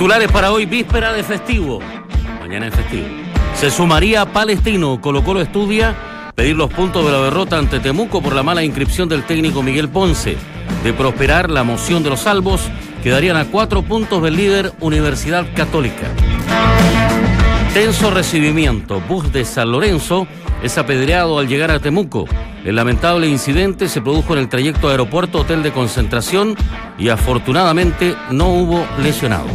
Titulares para hoy, víspera de festivo. Mañana es festivo. Se sumaría Palestino. Colo Colo estudia pedir los puntos de la derrota ante Temuco por la mala inscripción del técnico Miguel Ponce. De prosperar la moción de los salvos, quedarían a cuatro puntos del líder Universidad Católica. Tenso recibimiento. Bus de San Lorenzo es apedreado al llegar a Temuco. El lamentable incidente se produjo en el trayecto aeropuerto-hotel de concentración y afortunadamente no hubo lesionados.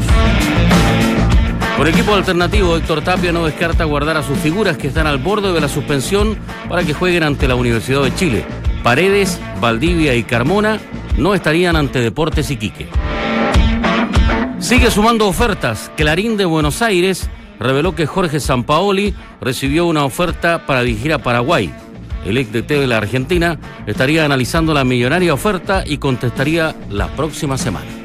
Por equipo alternativo, Héctor Tapia no descarta guardar a sus figuras que están al borde de la suspensión para que jueguen ante la Universidad de Chile. Paredes, Valdivia y Carmona no estarían ante Deportes Iquique. Sigue sumando ofertas. Clarín de Buenos Aires reveló que Jorge Sampaoli recibió una oferta para dirigir a Paraguay. El ex DT de la Argentina estaría analizando la millonaria oferta y contestaría la próxima semana.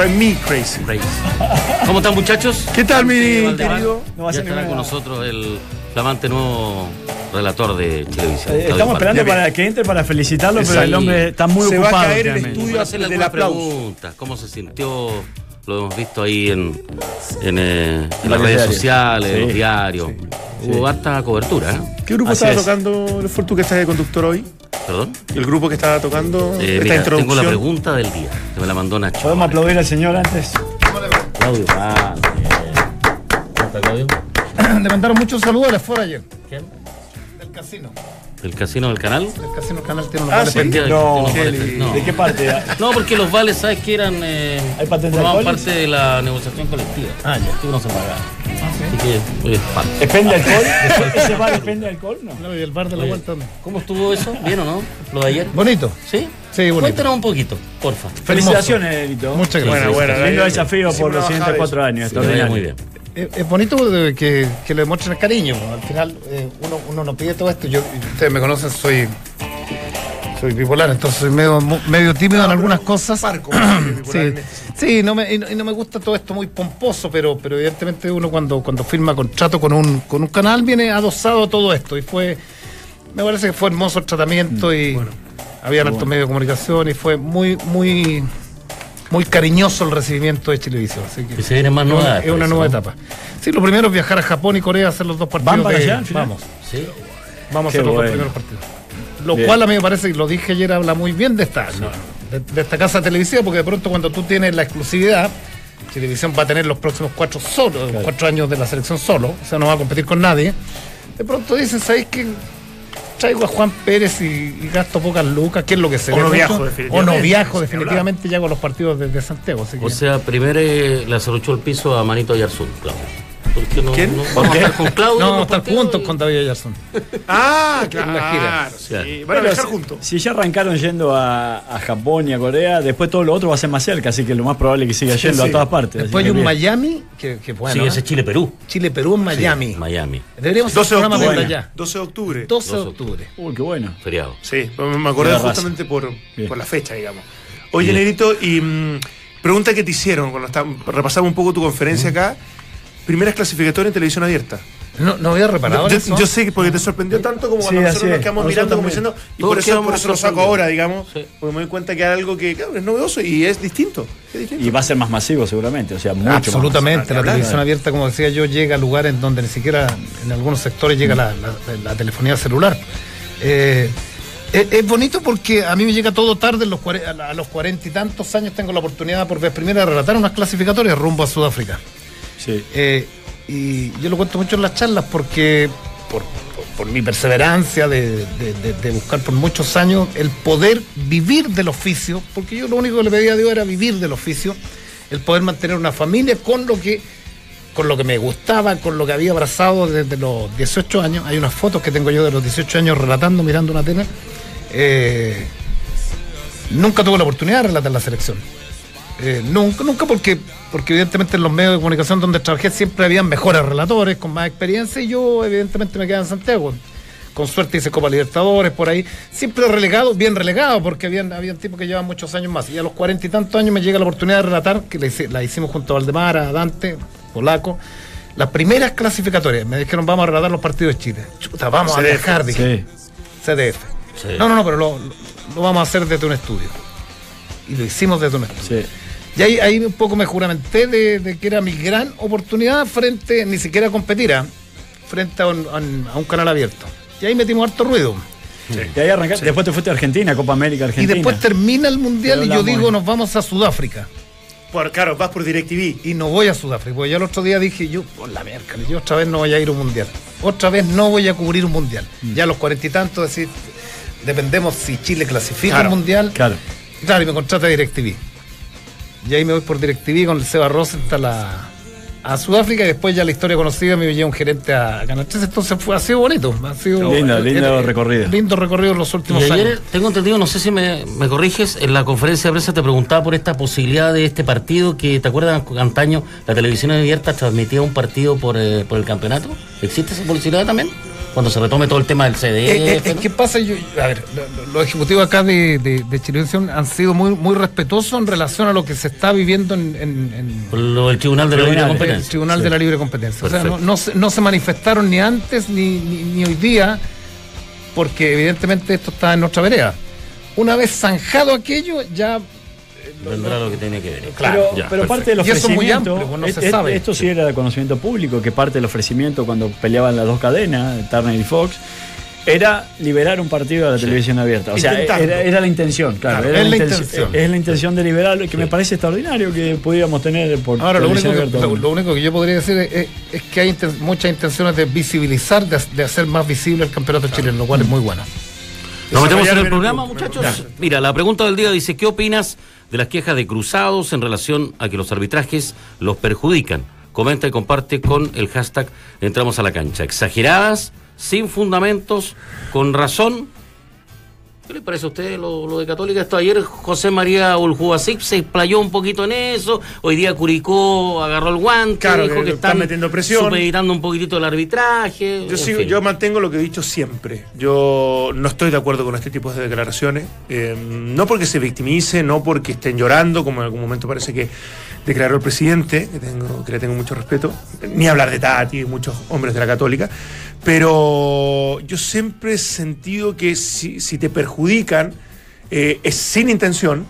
Drive Me Crazy. ¿Cómo están muchachos? ¿Qué tal, mi querido? No ya estará con nosotros el flamante nuevo relator de televisión. Eh, estamos esperando para que entre para felicitarlo, pero el hombre está muy se ocupado. Va a caer el estudio de la pregunta. ¿Cómo se sintió? Lo hemos visto ahí en, en, eh, en las redes sociales, en los diarios. Hubo harta cobertura. ¿eh? ¿Qué grupo estaba tocando? ¿Fue tú que estás de conductor hoy? ¿Perdón? ¿El grupo que estaba tocando eh, esta mira, introducción? Tengo la pregunta del día, que me la mandó Nacho. ¿Podemos aplaudir al señor antes? Claudio, ah, ¿Está Claudio? Le mandaron muchos saludos a la Fora ayer. ¿Quién? Del casino. ¿El casino del canal? El casino canal tiene unos ah, vales ¿sí? no, ¿qué, no, ¿De qué parte? no, porque los vales, ¿sabes que eran? Eh, ¿Hay patente formaban parte de la negociación colectiva. Ah, ya. Tú no se pagaba. ¿Sí? Así que, parte. ¿Depende alcohol? ¿Ese bar depende alcohol? No. No, y el bar de la vuelta no. ¿Cómo estuvo eso? ¿Bien o no? ¿Lo de ayer? Bonito. ¿Sí? Sí, bonito. Cuéntanos un poquito, porfa. Felicitaciones, Edito. Muchas gracias. Bueno, bueno. Lindo desafío por los siguientes cuatro años. Sí, muy bien. Es bonito que, que le demuestren cariño. Al final, eh, uno, uno no pide todo esto. Yo, ustedes me conocen, soy soy bipolar, entonces soy medio, medio tímido en algunas cosas. sí, sí no me, y no me gusta todo esto muy pomposo, pero, pero evidentemente uno cuando, cuando firma contrato con un, con un canal viene adosado todo esto. Y fue, me parece que fue hermoso el tratamiento y bueno, había altos medios de comunicación y fue muy, muy muy cariñoso el recibimiento de Chilevisión. Así que, que se viene más nueva. Es una nueva etapa. Sí, lo primero es viajar a Japón y Corea a hacer los dos partidos. ¿Van para de, allá? Vamos. Sí. Vamos a hacer los dos primeros partidos. Lo Bien. cual a mí me parece, y lo dije ayer, habla muy bien de esta, sí. de, de, esta casa televisiva, porque de pronto cuando tú tienes la exclusividad, Televisión va a tener los próximos cuatro solo, claro. cuatro años de la selección solo, o sea, no va a competir con nadie. De pronto dices, ¿sabéis que traigo a Juan Pérez y, y, gasto pocas lucas? ¿Qué es lo que se O no viajo, definitivamente. O no viajo, definitivamente, ya con los partidos desde Santiago. Así que... O sea, primero eh, le acerruchó el piso a Manito Yarzún, Claudio. ¿Por qué no, ¿Quién? no vamos a estar con Claudio? No, vamos a estar juntos con David Ayarson. Ah, claro. Sí. Claro. Van a viajar juntos. Si ya arrancaron yendo a, a, Japón y a Corea, después todo lo otro va a ser más cerca, así que lo más probable es que siga yendo sí, sí. a todas partes. Después hay un Miami, que, que bueno. Sí, ese es Chile-Perú. Chile-Perú en Miami. Miami. Deberíamos 12 hacer un programa de allá. 12 de octubre. 12 de octubre. Uy, qué bueno. Feriado. Sí, me acordé justamente por, por, la fecha, digamos. Oye, Nerito, y mmm, pregunta que te hicieron cuando está, repasamos un poco tu conferencia acá primeras clasificatorias en televisión abierta. No, no había reparado yo, eso. yo sé porque te sorprendió tanto como cuando Sí, nosotros nos quedamos Nosotros mirando como también. diciendo. Y por eso, por eso lo saco ahora, digamos. Sí. Porque me doy cuenta que es algo que claro, es novedoso y es distinto. es distinto. Y va a ser más masivo seguramente, o sea, mucho Absolutamente, la televisión abierta, como decía yo, llega a lugares donde ni siquiera en algunos sectores llega la, la- la telefonía celular. Eh, es, bonito porque a mí me llega todo tarde, en los a los cuarenta y tantos años tengo la oportunidad por vez primera de relatar unas clasificatorias rumbo a Sudáfrica. Eh, y yo lo cuento mucho en las charlas porque por, mi perseverancia de, buscar por muchos años el poder vivir del oficio, porque yo lo único que le pedía a Dios era vivir del oficio, el poder mantener una familia con lo que con lo que me gustaba, con lo que había abrazado desde los 18 años. Hay unas fotos que tengo yo de los 18 años relatando, mirando una tele. Eh, nunca tuve la oportunidad de relatar la selección. Eh, nunca, nunca porque, porque evidentemente en los medios de comunicación donde trabajé siempre habían mejores relatores con más experiencia y yo evidentemente me quedaba en Santiago. Con suerte hice Copa Libertadores por ahí. Siempre relegado, bien relegado, porque habían, habían tipos que llevaban muchos años más. Y a los cuarenta y tantos años me llega la oportunidad de relatar, que la, hice- la hicimos junto a Valdemar, a Dante, Polaco. Las primeras clasificatorias, me dijeron vamos a relatar los partidos de Chile. Chuta, vamos a viajar, dije. Sí. CDF. Sí. No, no, no, pero lo, lo vamos a hacer desde un estudio. Y lo hicimos desde un estudio. Sí. Y ahí, ahí un poco me juramenté de, de que era mi gran oportunidad frente, ni siquiera a competir, frente a un, a un- a un canal abierto. Y ahí metimos harto ruido. Y ahí arrancaste. Después te fuiste a Argentina, Copa América Argentina. Y después termina el mundial y yo digo, nos vamos a Sudáfrica. Por, claro, vas por DirecTV. Y no voy a Sudáfrica, porque ya el otro día dije, yo, por la miércoles, yo otra vez no voy a ir a un mundial. Otra vez no voy a cubrir un mundial. Mm. Ya a los cuarenta y tantos, decir, dependemos si Chile clasifica Claro, un mundial. Claro. Claro, y me contrata DirecTV. Y ahí me voy por DirecTV con el Seba Rosenthal a, a Sudáfrica y después ya la historia conocida me lleva un gerente a Canal 3. Entonces fue, ha sido bonito. Ha sido, Lindo, eh, lindo eh, recorrido. Lindo recorrido en los últimos Y ayer, años. tengo entendido, no sé si me, me corriges, en la conferencia de prensa te preguntaba por esta posibilidad de este partido que, ¿te acuerdas? Antaño la televisión abierta transmitía un partido por, eh, por el campeonato. ¿Existe esa posibilidad también? Cuando se retome todo el tema del CDF. Eh, eh, ¿no? ¿Qué pasa? Yo, a ver, lo- lo- los ejecutivos acá de, de, de Chilevisión han sido muy, muy respetuosos en relación a lo que se está viviendo en, en- en- Por lo del Tribunal de la Libre Tribunal, el Competencia. Tribunal Sí. de la Libre Competencia. O sea, no, no se, no se manifestaron ni antes ni, ni, ni hoy día, porque evidentemente esto está en nuestra vereda. Una vez zanjado aquello, ya. Vendrá lo que tiene que ver. Claro, pero, Ya, pero parte del Y eso es muy ofrecimiento. amplio, no se es- sabe. Esto sí era de conocimiento público, que parte del ofrecimiento cuando peleaban las dos cadenas, Turner y Fox, era liberar un partido de la televisión abierta. O sea, era, era la intención, claro. Claro, era es la inten- intención. Es la intención de liberarlo, y que me parece extraordinario que pudiéramos tener por Ahora, lo único, que, lo, lo único que yo podría decir es, es- es que hay inten- muchas intenciones de visibilizar, de, de hacer más visible el campeonato chileno, lo cual es muy bueno. Nos metemos en el programa, muchachos. Mira, la pregunta del día dice, ¿qué opinas de las quejas de cruzados en relación a que los arbitrajes los perjudican? Comenta y comparte con el hashtag Entramos a la cancha. Exageradas, sin fundamentos, con razón. ¿Qué le parece a usted lo, lo de Católica? Esto ayer José María Uljubasic se explayó un poquito en eso. Hoy día Curicó agarró el guante, Claro, dijo que que están están metiendo presión. un poquitito el arbitraje. Yo, sigo- yo mantengo lo que he dicho siempre. Yo no estoy de acuerdo con este tipo de declaraciones. eh, no porque se victimice, no porque estén llorando, como en algún momento parece que declaró el presidente, que, tengo, que le tengo mucho respeto. Ni hablar de Tati, muchos hombres de la Católica. Pero yo siempre he sentido que si, te perjudican, eh, es sin intención,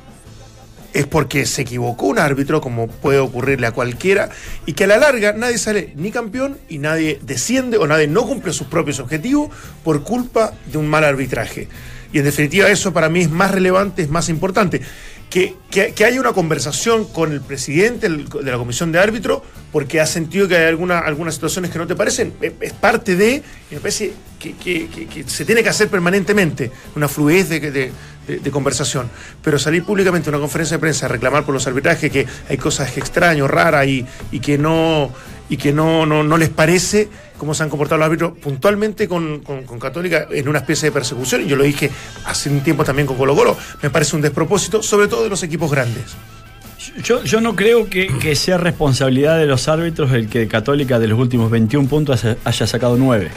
es porque se equivocó un árbitro, como puede ocurrirle a cualquiera, y que a la larga nadie sale ni campeón y nadie desciende o nadie no cumple sus propios objetivos por culpa de un mal arbitraje. Y en definitiva eso para mí es más relevante, es más importante. Que, que- haya una conversación con el presidente de la comisión de árbitro porque ha sentido que hay alguna, algunas situaciones que no te parecen, es, es parte de, me parece que, que- se tiene que hacer permanentemente, una fluidez de, de- de- de conversación. Pero salir públicamente a una conferencia de prensa a reclamar por los arbitrajes que hay cosas extrañas, raras y, y que no y que no, no, no les parece cómo se han comportado los árbitros puntualmente con, con- Católica en una especie de persecución. Y yo lo dije hace un tiempo también con Colo Colo. Me parece un despropósito, sobre todo de los equipos grandes. Yo, yo no creo que, que sea responsabilidad de los árbitros el que Católica de los últimos 21 puntos haya, haya sacado 9.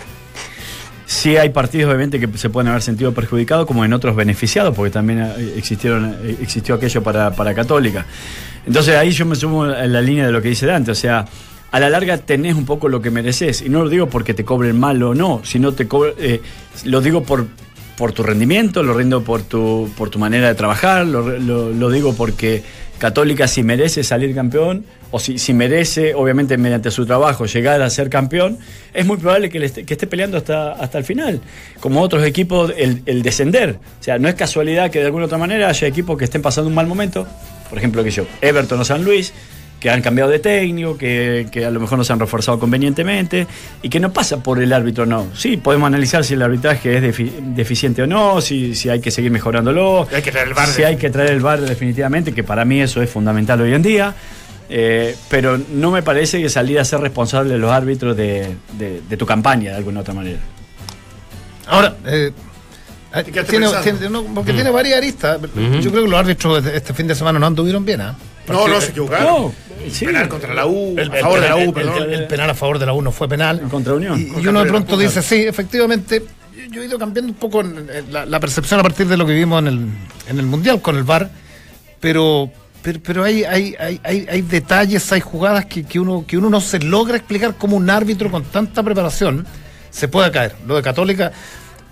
Sí hay partidos obviamente que se pueden haber sentido perjudicados como en otros beneficiados, porque también eh, existieron, eh, existió aquello para, para Católica. Entonces ahí yo me sumo a la línea de lo que dice Dante, o sea, a la larga tenés un poco lo que mereces. Y no lo digo porque te cobren mal o no, sino te eh, lo digo por, por tu rendimiento, lo rindo por tu, por tu manera de trabajar, lo, digo porque Católica si merece salir campeón, o si, si, merece, obviamente mediante su trabajo, llegar a ser campeón, es muy probable que, esté, que esté peleando hasta, hasta el final. Como otros equipos, el, descender. O sea, no es casualidad que de alguna otra manera haya equipos que estén pasando un mal momento. Por ejemplo, que yo, Everton o San Luis, que han cambiado de técnico, que, a lo mejor no se han reforzado convenientemente y que no pasa por el árbitro, no. Sí, podemos analizar si el arbitraje es deficiente o no, si, si hay que seguir mejorándolo, hay que traer el bar si hay que traer el bar definitivamente, que para mí eso es fundamental hoy en día. Eh, pero no me parece que salir a ser responsable de los árbitros de, tu campaña de alguna otra manera. Ahora, eh, tiene, porque tiene varias aristas. Yo creo que los árbitros este fin de semana no anduvieron bien. ¿ah? No, no se equivocaron. Penal contra la U, el, a favor de la U, perdón. El, penal a favor de la U no fue penal. Contra Unión. Y, uno de pronto dice, sí, efectivamente, yo he ido cambiando un poco la, percepción a partir de lo que vimos en el, en el Mundial con el VAR, pero, pero, hay, hay, hay, hay, detalles, hay jugadas que, que, uno, que uno no se logra explicar cómo un árbitro con tanta preparación se puede caer. Lo de Católica,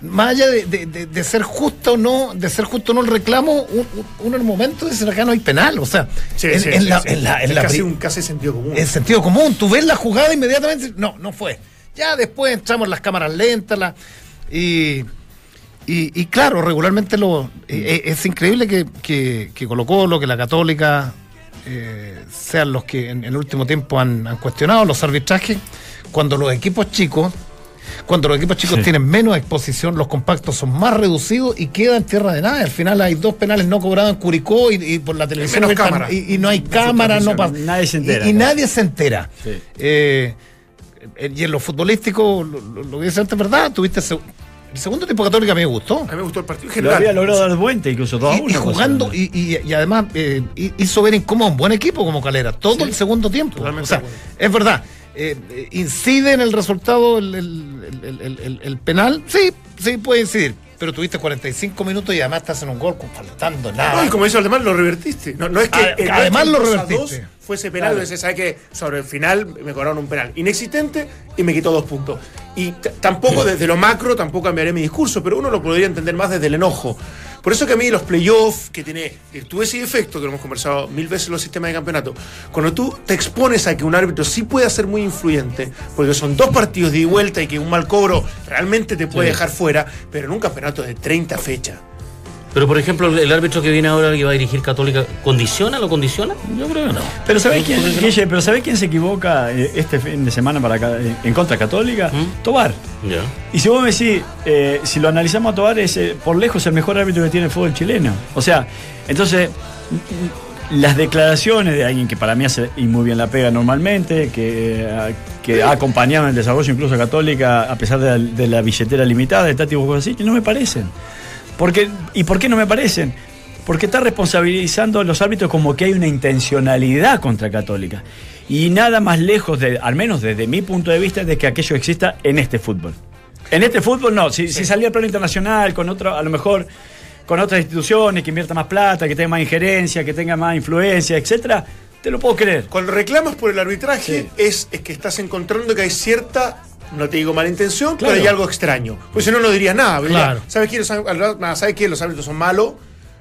más allá de, ser justo o no, de ser justo o no el reclamo, uno en el momento dice acá no hay penal, o sea, en, la, es casi un casi sentido común. En sentido común, tú ves la jugada inmediatamente, no, no fue. Ya después entramos las cámaras lentas la, y, y, claro, regularmente lo e, e, es, increíble que, que, que Colo Colo, que la Católica eh, sean los que en el último tiempo han, han cuestionado los arbitrajes, cuando los equipos chicos cuando los equipos chicos tienen menos exposición, los compactos son más reducidos y queda en tierra de nada. Al final hay dos penales no cobrados en Curicó y, por la televisión. y, no hay cámara, no Nadie se entera. Y, nadie se entera. Eh, y en lo futbolístico, lo, que dice antes, ¿verdad? Tuviste el segundo tiempo católico a mí me gustó. A mí me gustó el partido general. Lo había logrado dar vuelta, incluso todo y, y jugando, y, además eh, hizo ver incómodo un buen equipo como Calera, todo el segundo tiempo. O sea, es verdad. Eh, ¿Incide en el resultado el, penal? Sí, sí puede incidir. Pero tuviste 45 minutos y además estás en un gol faltando nada. No, y como dice además lo revertiste. No, es que además lo revertiste. fuese penal, claro. sabe que sobre el final me cobraron un penal inexistente y me quitó dos puntos. Y tampoco desde lo macro, tampoco cambiaré mi discurso, pero uno lo podría entender más desde el enojo. Por eso que a mí los playoffs, que tiene virtud y efecto, que lo hemos conversado mil veces en los sistemas de campeonato, cuando tú te expones a que un árbitro sí puede ser muy influyente, porque son dos partidos de vuelta y que un mal cobro realmente te puede dejar fuera, pero en un campeonato de 30 fechas pero, por ejemplo, el árbitro que viene ahora que va a dirigir Católica, ¿condiciona? ¿Lo condiciona? Yo creo que no. Pero ¿sabés quién, pero quién se equivoca eh, este fin de semana para eh, en contra Católica? ¿Mm? Tobar. Y si vos me decís, eh, si lo analizamos a Tobar, es por lejos el mejor árbitro que tiene el fútbol chileno. O sea, entonces, las declaraciones de alguien que para mí hace y muy bien la pega normalmente, que, que ha acompañado en el desarrollo incluso Católica, a pesar de la, billetera limitada, de Tati cosas así, que no me parecen. ¿Y por qué no me parecen? Porque está responsabilizando a los árbitros como que hay una intencionalidad contra Católica. Y nada más lejos, de, al menos desde mi punto de vista, de que aquello exista en este fútbol. En este fútbol no, si, salía al plano internacional, con otro, a lo mejor con otras instituciones que invierta más plata, que tenga más injerencia, que tenga más influencia, etcétera, te lo puedo creer. Cuando reclamas por el arbitraje es, es que estás encontrando que hay cierta no te digo mala intención, pero hay algo extraño. Pues si no, no dirías nada. ¿Sabes quién? ¿Sabes quién? Los árbitros son malos.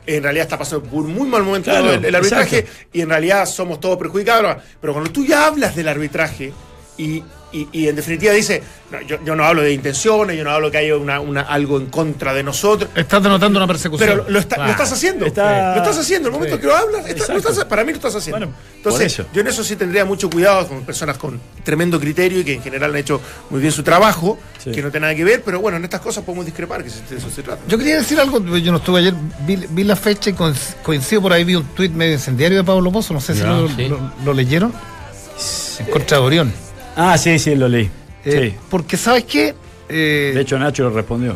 En realidad está pasando por un muy mal momento el, arbitraje y en realidad somos todos perjudicados. Pero cuando tú ya hablas del arbitraje y y, en definitiva dice, yo, yo, no hablo de intenciones, yo no hablo que haya una, una, algo en contra de nosotros. Estás denotando una persecución. Pero lo, estás haciendo. Lo estás haciendo. El momento que lo hablas, para mí lo estás haciendo. Entonces, yo en eso sí tendría mucho cuidado con personas con tremendo criterio y que en general han hecho muy bien su trabajo, que no tiene nada que ver, pero bueno, en estas cosas podemos discrepar, que de eso se trata. Yo quería decir algo, yo no estuve ayer, vi, la fecha y coincido por ahí, vi un tuit medio incendiario de Pablo Pozo, no sé si lo, leyeron. En contra de Orión. Ah, sí, sí, lo leí. Eh, porque, ¿sabes qué? Eh, de hecho, Nacho lo respondió.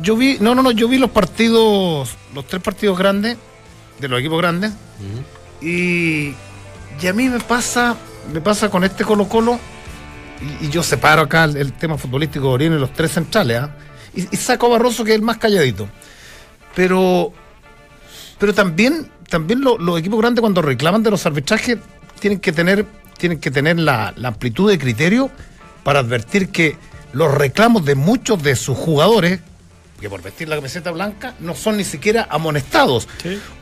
Yo vi, no, no, no, yo vi los partidos, los tres partidos grandes, de los equipos grandes, y, y, a mí me pasa, me pasa con este Colo Colo, y, yo separo acá el, tema futbolístico de Orión y los tres centrales, ¿ah? y, saco a Barroso que es el más calladito. Pero, pero también, también los equipos grandes cuando reclaman de los arbitrajes tienen que tener tienen que tener la, la amplitud de criterio para advertir que los reclamos de muchos de sus jugadores, que por vestir la camiseta blanca, no son ni siquiera amonestados.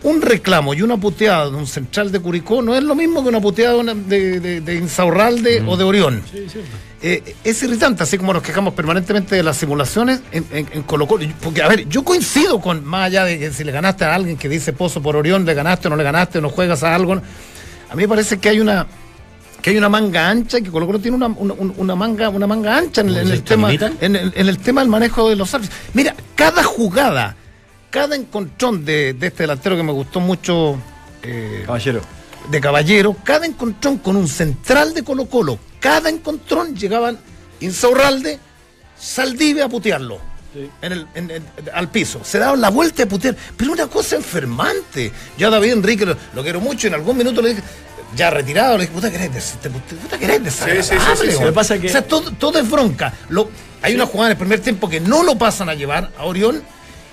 Un reclamo y una puteada de un central de Curicó no es lo mismo que una puteada de, de, de- de Insaurralde o de Orión. Eh, es irritante, así como nos quejamos permanentemente de las simulaciones en, en, en Colo Colo. Porque, a ver, yo coincido con, más allá de que si le ganaste a alguien que dice Pozo por Orión, le ganaste o no le ganaste, o no juegas a algo. A mí me parece que hay una que hay una manga ancha y que Colo Colo tiene una, una, una manga una manga ancha en, el- en ¿Se el tema en el, en el tema del manejo de los árbitros. Mira, cada jugada, cada encontrón de, de este delantero que me gustó mucho eh, Caballero. de Caballero, cada encontrón con un central de Colo Colo, cada encontrón llegaban Insaurralde, Saldivia a putearlo. En el, en- en- al piso, se daban la vuelta de putear, pero una cosa enfermante. Yo a David Enrique lo, lo quiero mucho y en algún minuto le dije, ya retirado, le dije, puta querés, des- te- puta querés desagradable, Sí, sí, sí, sí, sí. weón". Lo que pasa que- O sea, todo, todo es bronca. Lo, hay una jugada en el primer tiempo que no lo pasan a llevar a Orión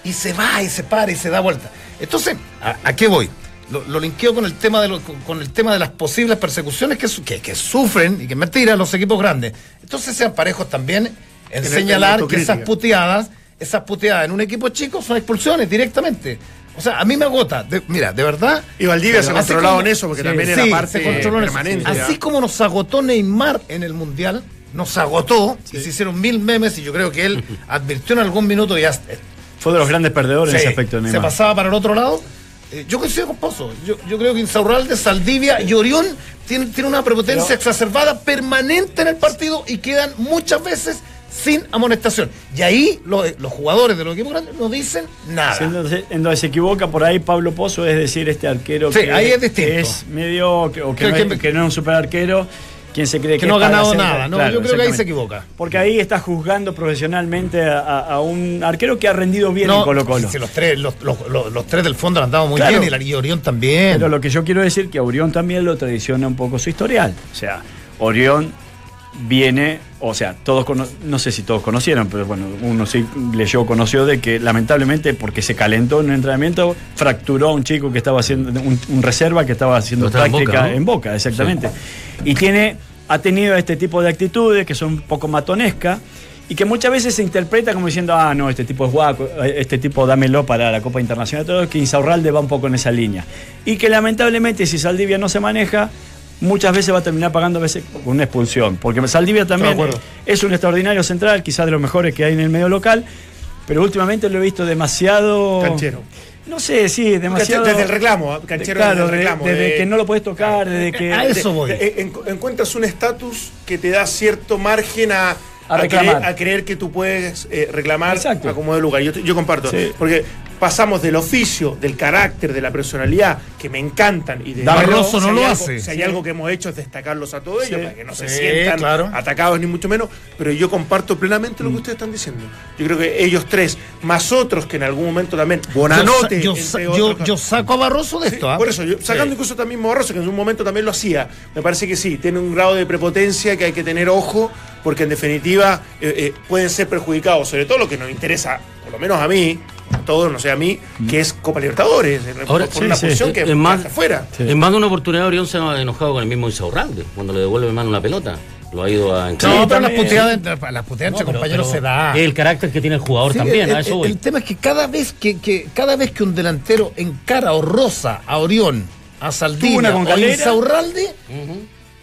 y se va y se para y se da vuelta. Entonces, ¿a, a qué voy? Lo, lo linkeo con el tema de lo- con, el tema de las posibles persecuciones que, su- que, que sufren y que es mentira los equipos grandes. Entonces sean parejos también en, señalar que esas puteadas, esas puteadas en un equipo chico son expulsiones directamente. O sea, a mí me agota. De- mira, de verdad. Y Valdivia se ha controlado como- en eso, porque Sí, también sí, era parte se controló en eso. permanente. Así como nos agotó Neymar en el Mundial, nos agotó y se hicieron mil memes y yo creo que él advirtió en algún minuto y ya Fue de los grandes perdedores en Sí, ese aspecto. se Neymar. pasaba para el otro lado. Eh, yo coincido con Pozo. Yo, yo creo que Insaurralde, Saldivia y Orión tienen, tienen una prepotencia Pero- exacerbada permanente en el partido y quedan muchas veces sin amonestación. Y ahí los, los jugadores de los equipos grandes no dicen nada. Sí, En donde, se equivoca por ahí Pablo Pozo, es decir, este arquero Sí, que, ahí es distinto. que es medio que, o que, no, es, que no es un super arquero, quien se cree que, que no ha ganado hacer- nada. No, Claro, yo creo que ahí se equivoca. Porque ahí está juzgando profesionalmente a, a- a un arquero que ha rendido bien en Colo Colo. si los, tres, los, los- los- los tres del fondo han andado muy Claro. bien y, Orión también. Pero lo que yo quiero decir que a Orión también lo tradiciona un poco su historial. O sea, Orión viene, o sea, todos no sé si todos conocieron, pero bueno, uno sí leyó, conoció de que lamentablemente porque se calentó en un entrenamiento, fracturó a un chico que estaba haciendo, un, un reserva que estaba haciendo en práctica Boca, ¿no? en Boca, exactamente. Y tiene, ha tenido este tipo de actitudes que son un poco matonescas. Y que muchas veces se interpreta como diciendo, ah, no, este tipo es guaco, este tipo dámelo para la Copa Internacional, todo, que Insaurralde va un poco en esa línea. Y que lamentablemente si Saldivia no se maneja, muchas veces va a terminar pagando a veces con una expulsión. Porque Saldivia también es un extraordinario central, quizás de los mejores que hay en el medio local, pero últimamente lo he visto demasiado... Canchero. No sé, sí, demasiado... Desde el reclamo, canchero claro, desde el reclamo. desde de- que no lo puedes tocar, desde que... A eso voy. en- encuentras un estatus que te da cierto margen a, A creer, a creer que tú puedes eh, reclamar Exacto. a como de lugar. Yo, yo comparto. Sí. Porque pasamos del oficio, del carácter, de la personalidad, que me encantan. Y de Barroso si no hay lo algo- hace. Si hay algo que hemos hecho es destacarlos a todos ellos, para que no se sientan claro. atacados ni mucho menos. Pero yo comparto plenamente Mm. lo que ustedes están diciendo. Yo creo que ellos tres, más otros que en algún momento también, yo, Bonanote, yo, sa- yo- yo saco a Barroso de Sí, esto. ¿ah? Por eso, yo, sacando Sí. incluso también Barroso, que en un momento también lo hacía, me parece que sí, tiene un grado de prepotencia que hay que tener ojo, porque en definitiva eh, eh, pueden ser perjudicados, sobre todo lo que nos interesa, lo menos a mí, a todos, no sé a mí, que es Copa Libertadores, eh, Ahora, por sí, una sí, posición que es más- está afuera. Sí. En más de una oportunidad Orión se ha enojado con el mismo Insaurralde cuando le devuelve mano la pelota. Lo ha ido a No, encarar. pero las puteadas, entre- las puteadas entre compañeros se da. El carácter que tiene el jugador Sí, también, el, a eso el- voy. el tema es que cada vez que, que- cada vez que un delantero encara o roza a Orión, a una con o Calera. Insaurralde, eh,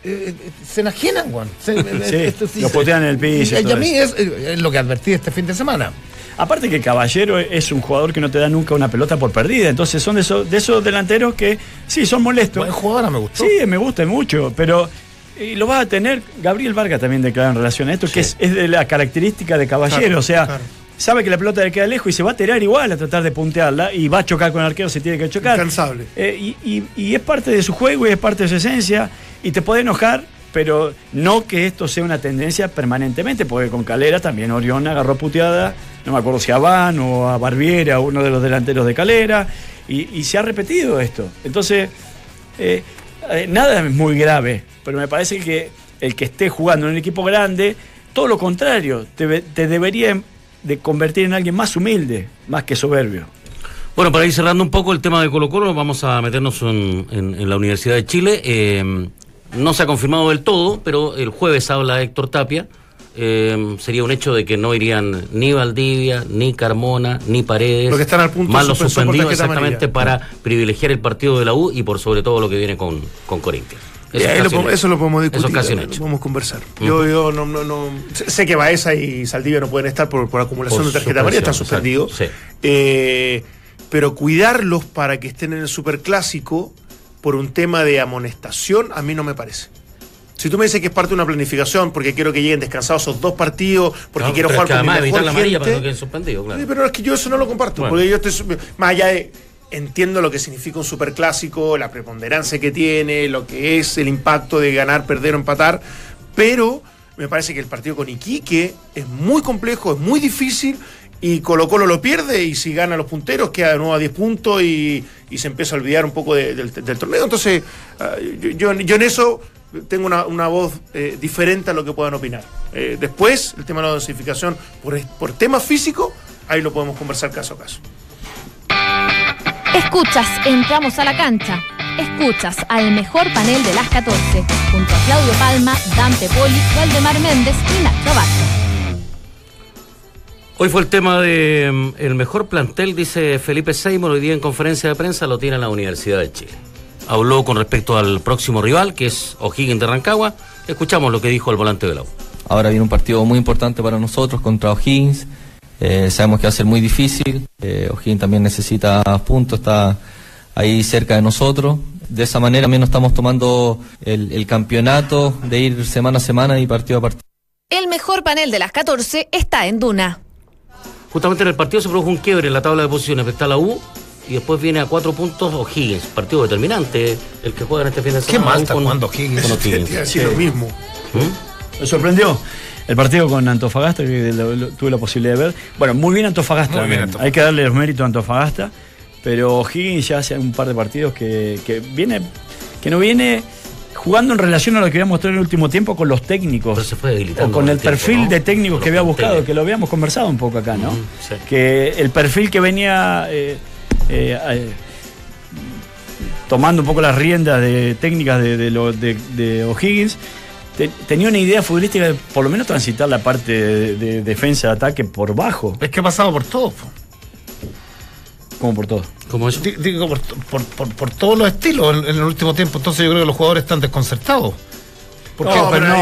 eh, se enajenan, Juan. Se- eh, esto lo putean en el piso y a mí es, eh, es lo que advertí este fin de semana. Aparte que Caballero es un jugador que no te da nunca una pelota por perdida, entonces son de esos, de esos delanteros que sí, son molestos. Buen jugador, me gustó. Sí, me gusta mucho, pero y lo vas a tener. Gabriel Vargas también declara en relación a esto, que es, es de la característica de Caballero, Claro, o sea, claro. sabe que la pelota le queda lejos y se va a tirar igual a tratar de puntearla y va a chocar con el arquero, se tiene que chocar. Incansable. Eh, y, y- y es parte de su juego y es parte de su esencia y te puede enojar. Pero no que esto sea una tendencia permanentemente, porque con Calera también Orión agarró puteada, no me acuerdo si a Van o a Barbiera, uno de los delanteros de Calera, y, se ha repetido esto. Entonces, eh, eh, nada es muy grave, pero me parece que el que esté jugando en un equipo grande, todo lo contrario, te, debería de convertir en alguien más humilde, más que soberbio. Bueno, para ir cerrando un poco el tema de Colo Colo, vamos a meternos en la Universidad de Chile. Eh, no se ha confirmado del todo, pero el jueves habla Héctor Tapia. Eh, sería un hecho de que no irían ni Valdivia, ni Carmona, ni Paredes. Los que están al punto más los suspendidos exactamente amarilla. para privilegiar el partido de la U y por sobre todo lo que viene con, con Corinthians. Eso es ahí lo hecho. eso lo podemos discutir. Eso es casi un lo hecho. podemos conversar. Yo, yo no, no, no. Sé que Baeza y Saldivia no pueden estar por, por acumulación Por de tarjeta amarilla, están suspendidos. Eh, pero cuidarlos para que estén en el superclásico por un tema de amonestación, a mí no me parece. Si tú me dices que es parte de una planificación, porque quiero que lleguen descansados esos dos partidos, porque quiero jugar con mi mejor la amarilla para que gente, claro. Sí, pero es que yo eso no lo comparto. Bueno. Porque yo estoy, más allá de. Entiendo lo que significa un superclásico, la preponderancia que tiene, lo que es el impacto de ganar, perder o empatar. Pero me parece que el partido con Iquique es muy complejo, es muy difícil. Y Colo Colo lo pierde y si gana los punteros queda de nuevo a 10 puntos y, y se empieza a olvidar un poco de- del, del torneo. Entonces, ah, yo, yo- yo en eso tengo una, una voz eh, diferente a lo que puedan opinar. Eh, después, el tema de la dosificación por, por tema físico, ahí lo podemos conversar caso a caso. Escuchas, entramos a la cancha. Escuchas al mejor panel de las 14, junto a Claudio Palma, Dante Poli, Valdemar Méndez y Nacho Vázquez. Hoy fue el tema de mm, el mejor plantel, dice Felipe Seymour, hoy día en conferencia de prensa lo tiene la Universidad de Chile. Habló con respecto al próximo rival, que es O'Higgins de Rancagua. Escuchamos lo que dijo el volante de la U. Ahora viene un partido muy importante para nosotros contra O'Higgins. Eh, sabemos que va a ser muy difícil. Eh, O'Higgins también necesita puntos, está ahí cerca de nosotros. De esa manera también nos estamos tomando el, el campeonato de ir semana a semana y partido a partido. El mejor panel de las 14 está en Duna. Justamente en el partido se produjo un quiebre en la tabla de posiciones. Está la U y después viene a cuatro puntos O'Higgins. Partido determinante, el que juega en este fin de Qué semana. mal U está con- jugando Higgins. con O'Higgins. Decir lo mismo. ¿Mm? ¿Me sorprendió? El partido con Antofagasta, que lo- lo- tuve la posibilidad de ver. Bueno, muy bien Antofagasta. Muy bien también. Antofagasta. Hay que darle los méritos a Antofagasta. Pero Higgins ya hace un par de partidos que, que viene, que no viene jugando en relación a lo que había mostrado en el último tiempo con los técnicos. Pero se fue debilitando o con el el tiempo, perfil ¿no? de técnicos que había buscado, que lo habíamos conversado un poco acá, ¿no? Mm, sí. Que el perfil que venía eh, eh, eh, tomando un poco las riendas de técnicas de, de, lo- de- de O'Higgins, te- tenía una idea futbolística de por lo menos transitar la parte de, de defensa de ataque por bajo, Es que ha pasado por todo. po. como por todo. Digo, por, por- por- por todos los estilos en, en el último tiempo. Entonces yo creo que los jugadores están desconcertados. ¿Por qué? No, pero no,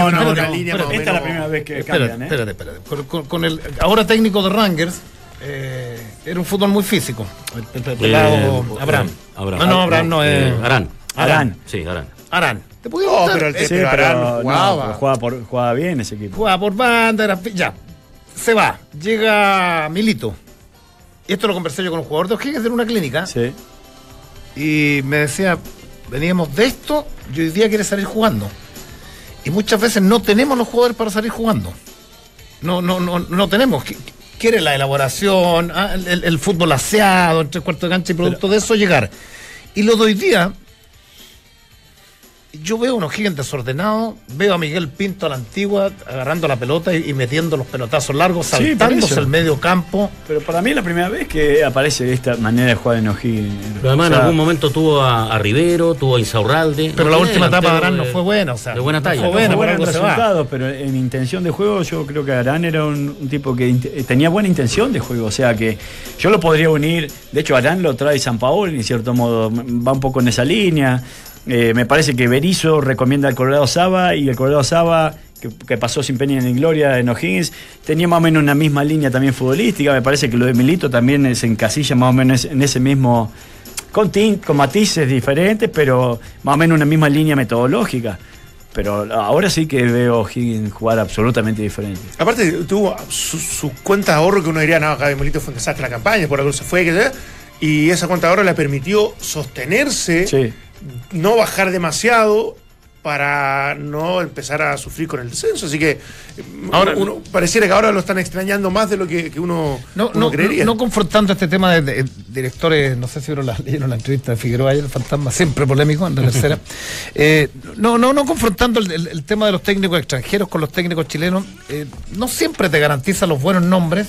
línea espérate, más o Esta es la primera vez que Espérate, cambian, ¿eh? espérate, espérate. Con, con- con el ahora técnico de Rangers, eh, era un fútbol muy físico. El, el- el pelado Eh, Abraham. Abraham. No, no, Abraham no es. Eh, Arán. Arán. Sí, Arán. Arán. ¿Te podía No, pero el Eh, Sí, pero Arán jugaba. pero jugaba, por- jugaba bien ese equipo. Jugaba por banda, era, ya. Se va. Llega Milito. Y esto lo conversé yo con un jugador de O'Higgins en una clínica. Sí. Y me decía, veníamos de esto y hoy día quiere salir jugando. Y muchas veces no tenemos los jugadores para salir jugando. No, no, no, no tenemos. Qu- Quiere la elaboración, ah, el, el- fútbol aseado, entre cuartos de cancha y producto de eso llegar. Y lo de hoy día, yo veo unos gigantes desordenados, veo a Miguel Pinto a la antigua agarrando la pelota y, y metiendo los pelotazos largos, Sí, saltándose eso. el medio campo. Pero para mí es la primera vez que aparece esta manera de jugar en O'Higgins. Pero además O sea, en algún momento tuvo a, a Rivero, tuvo a Insaurralde. Pero No la última etapa de Arán no fue buena, o sea, de buena no talla. fue No buena, fue se va. resultados, pero en intención de juego yo creo que Arán era un, un tipo que tenía buena intención de juego, o sea que yo lo podría unir, de hecho Arán lo trae San Paolo, en cierto modo va un poco en esa línea, Eh, me parece que Berizzo recomienda al Colorado Saba y el Colorado Saba que, que pasó sin pena ni gloria en O'Higgins, tenía más o menos una misma línea también futbolística, me parece que lo de Milito también se encasilla más o menos en ese mismo con, con matices diferentes, pero más o menos una misma línea metodológica. Pero ahora sí que veo a Higgins jugar absolutamente diferente. Aparte, tuvo sus su cuentas de ahorro que uno diría, no, Gaby Molito fue un desastre la campaña, por algo se fue, y esa cuenta de ahorro le permitió sostenerse, Sí. No bajar demasiado para no empezar a sufrir con el descenso. Así que Ahora- ahora uno, pareciera que ahora lo están extrañando más de lo que, que uno, No, uno no, creería. no confrontando este tema de, de- directores, no sé si vieron la, leyeron la entrevista de Figueroa ayer, el fantasma siempre polémico en la tercera. Eh, no, no, no confrontando el, el- el tema de los técnicos extranjeros con los técnicos chilenos, eh, no siempre te garantiza los buenos nombres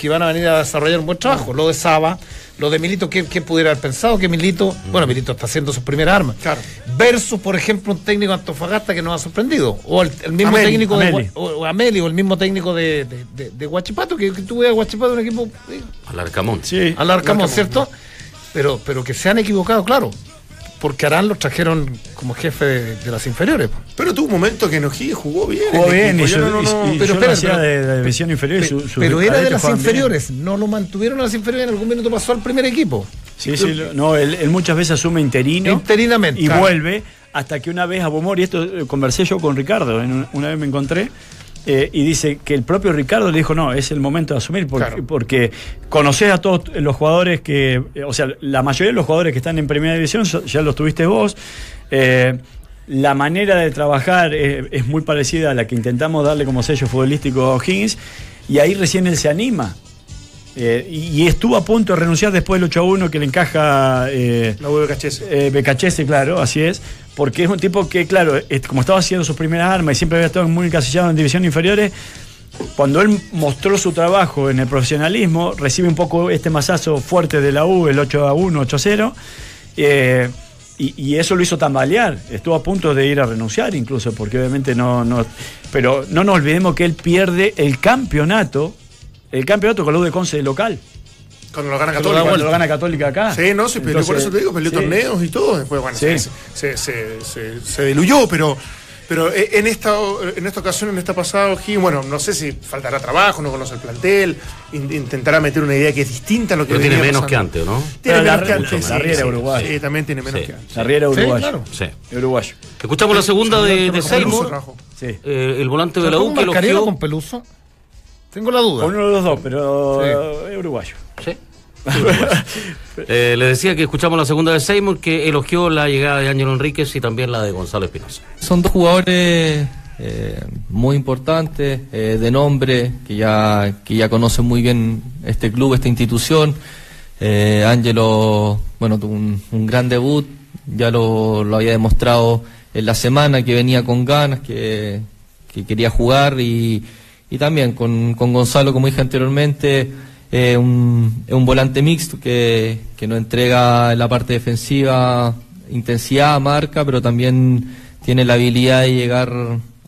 que van a venir a desarrollar un buen trabajo. Lo de Saba, lo de Milito, ¿qué, qué pudiera haber pensado? Que Milito, bueno, Milito está haciendo sus primeras armas. Claro. Versus, por ejemplo, un técnico de Antofagasta que nos ha sorprendido. O el, el mismo Ameli, técnico Ameli. de o, o Ameli, o el mismo técnico de, de, de- de Huachipato, que, que tú veas Huachipato, un equipo eh, Al Arcamón. Sí. al Arcamón, ¿cierto? Pero, pero que se han equivocado, claro. Porque Arán los trajeron como jefe de, de las inferiores. Pero tuvo un momento que Enojí jugó bien. Jugó bien y, Yo yo, no, no, no, y- y pero yo espera, lo hacía pero- de, de la división inferior su- sus pero era de las bien. inferiores, no lo mantuvieron a las inferiores, en algún minuto pasó al primer equipo. Sí, sí, lo- no, él, él muchas veces asume interino Interinamente, y claro. vuelve hasta que una vez a Bomor, y esto eh, conversé yo con Ricardo, en una vez me encontré, eh, y dice que el propio Ricardo le dijo, no, es el momento de asumir, porque, Claro. porque conoces a todos los jugadores que, eh, o sea, la mayoría de los jugadores que están en primera división ya los tuviste vos. eh, la manera de trabajar es muy parecida a la que intentamos darle como sello futbolístico a O'Higgins, y ahí recién él se anima. Eh, y, y estuvo a punto de renunciar después del 8 a 1 que le encaja eh, La huevo cachese. eh, Becachese, claro, así es. Porque es un tipo que, claro, como estaba haciendo sus primeras armas y siempre había estado muy encasillado en divisiones inferiores, cuando él mostró su trabajo en el profesionalismo, recibe un poco este masazo fuerte de la U, el 8 a 1, 8 a 0. eh, y, eso lo hizo tambalear. Estuvo a punto de ir a renunciar incluso, porque obviamente no, no. Pero no nos olvidemos que él pierde el campeonato, el campeonato con la U de Conce local. Cuando lo gana lo Católica. Cuando lo gana Católica acá. Sí, no, se peleó, por eso te digo, peleó sí. torneos y todo. Después, bueno, Sí. se, se, se, se- se diluyó, pero, pero eh, en esta, en esta ocasión, en esta pasada, O'Higgins, bueno, no sé si faltará trabajo, no conoce el plantel, in- intentará meter una idea que es distinta a lo que Pero tiene menos que antes, ¿no? Tiene Pero la menos que antes. la sí, Riera sí, uruguaya. Sí, también tiene menos Sí. que antes. La Riera Sí, uruguayo. claro. Sí. Uruguayo. Escuchamos la segunda de, de Con Seymour. Sí. Eh, el volante de la ¿Cómo U que elogió. con Peluso? Tengo la duda. Uno de los dos, pero eh, uruguayo. Sí. Eh, le decía que escuchamos la segunda de Seymour que elogió la llegada de Ángelo Enríquez y también la de Gonzalo Espinosa. Son dos jugadores eh, muy importantes, eh, de nombre, que ya, que ya conocen muy bien este club, esta institución. Eh, Ángelo, bueno, tuvo un, un gran debut, ya lo, lo había demostrado en la semana, que venía con ganas, que, que quería jugar y, y también con, con Gonzalo, como dije anteriormente, eh, un, es un volante mixto que, que nos entrega en la parte defensiva intensidad, marca, pero también tiene la habilidad de llegar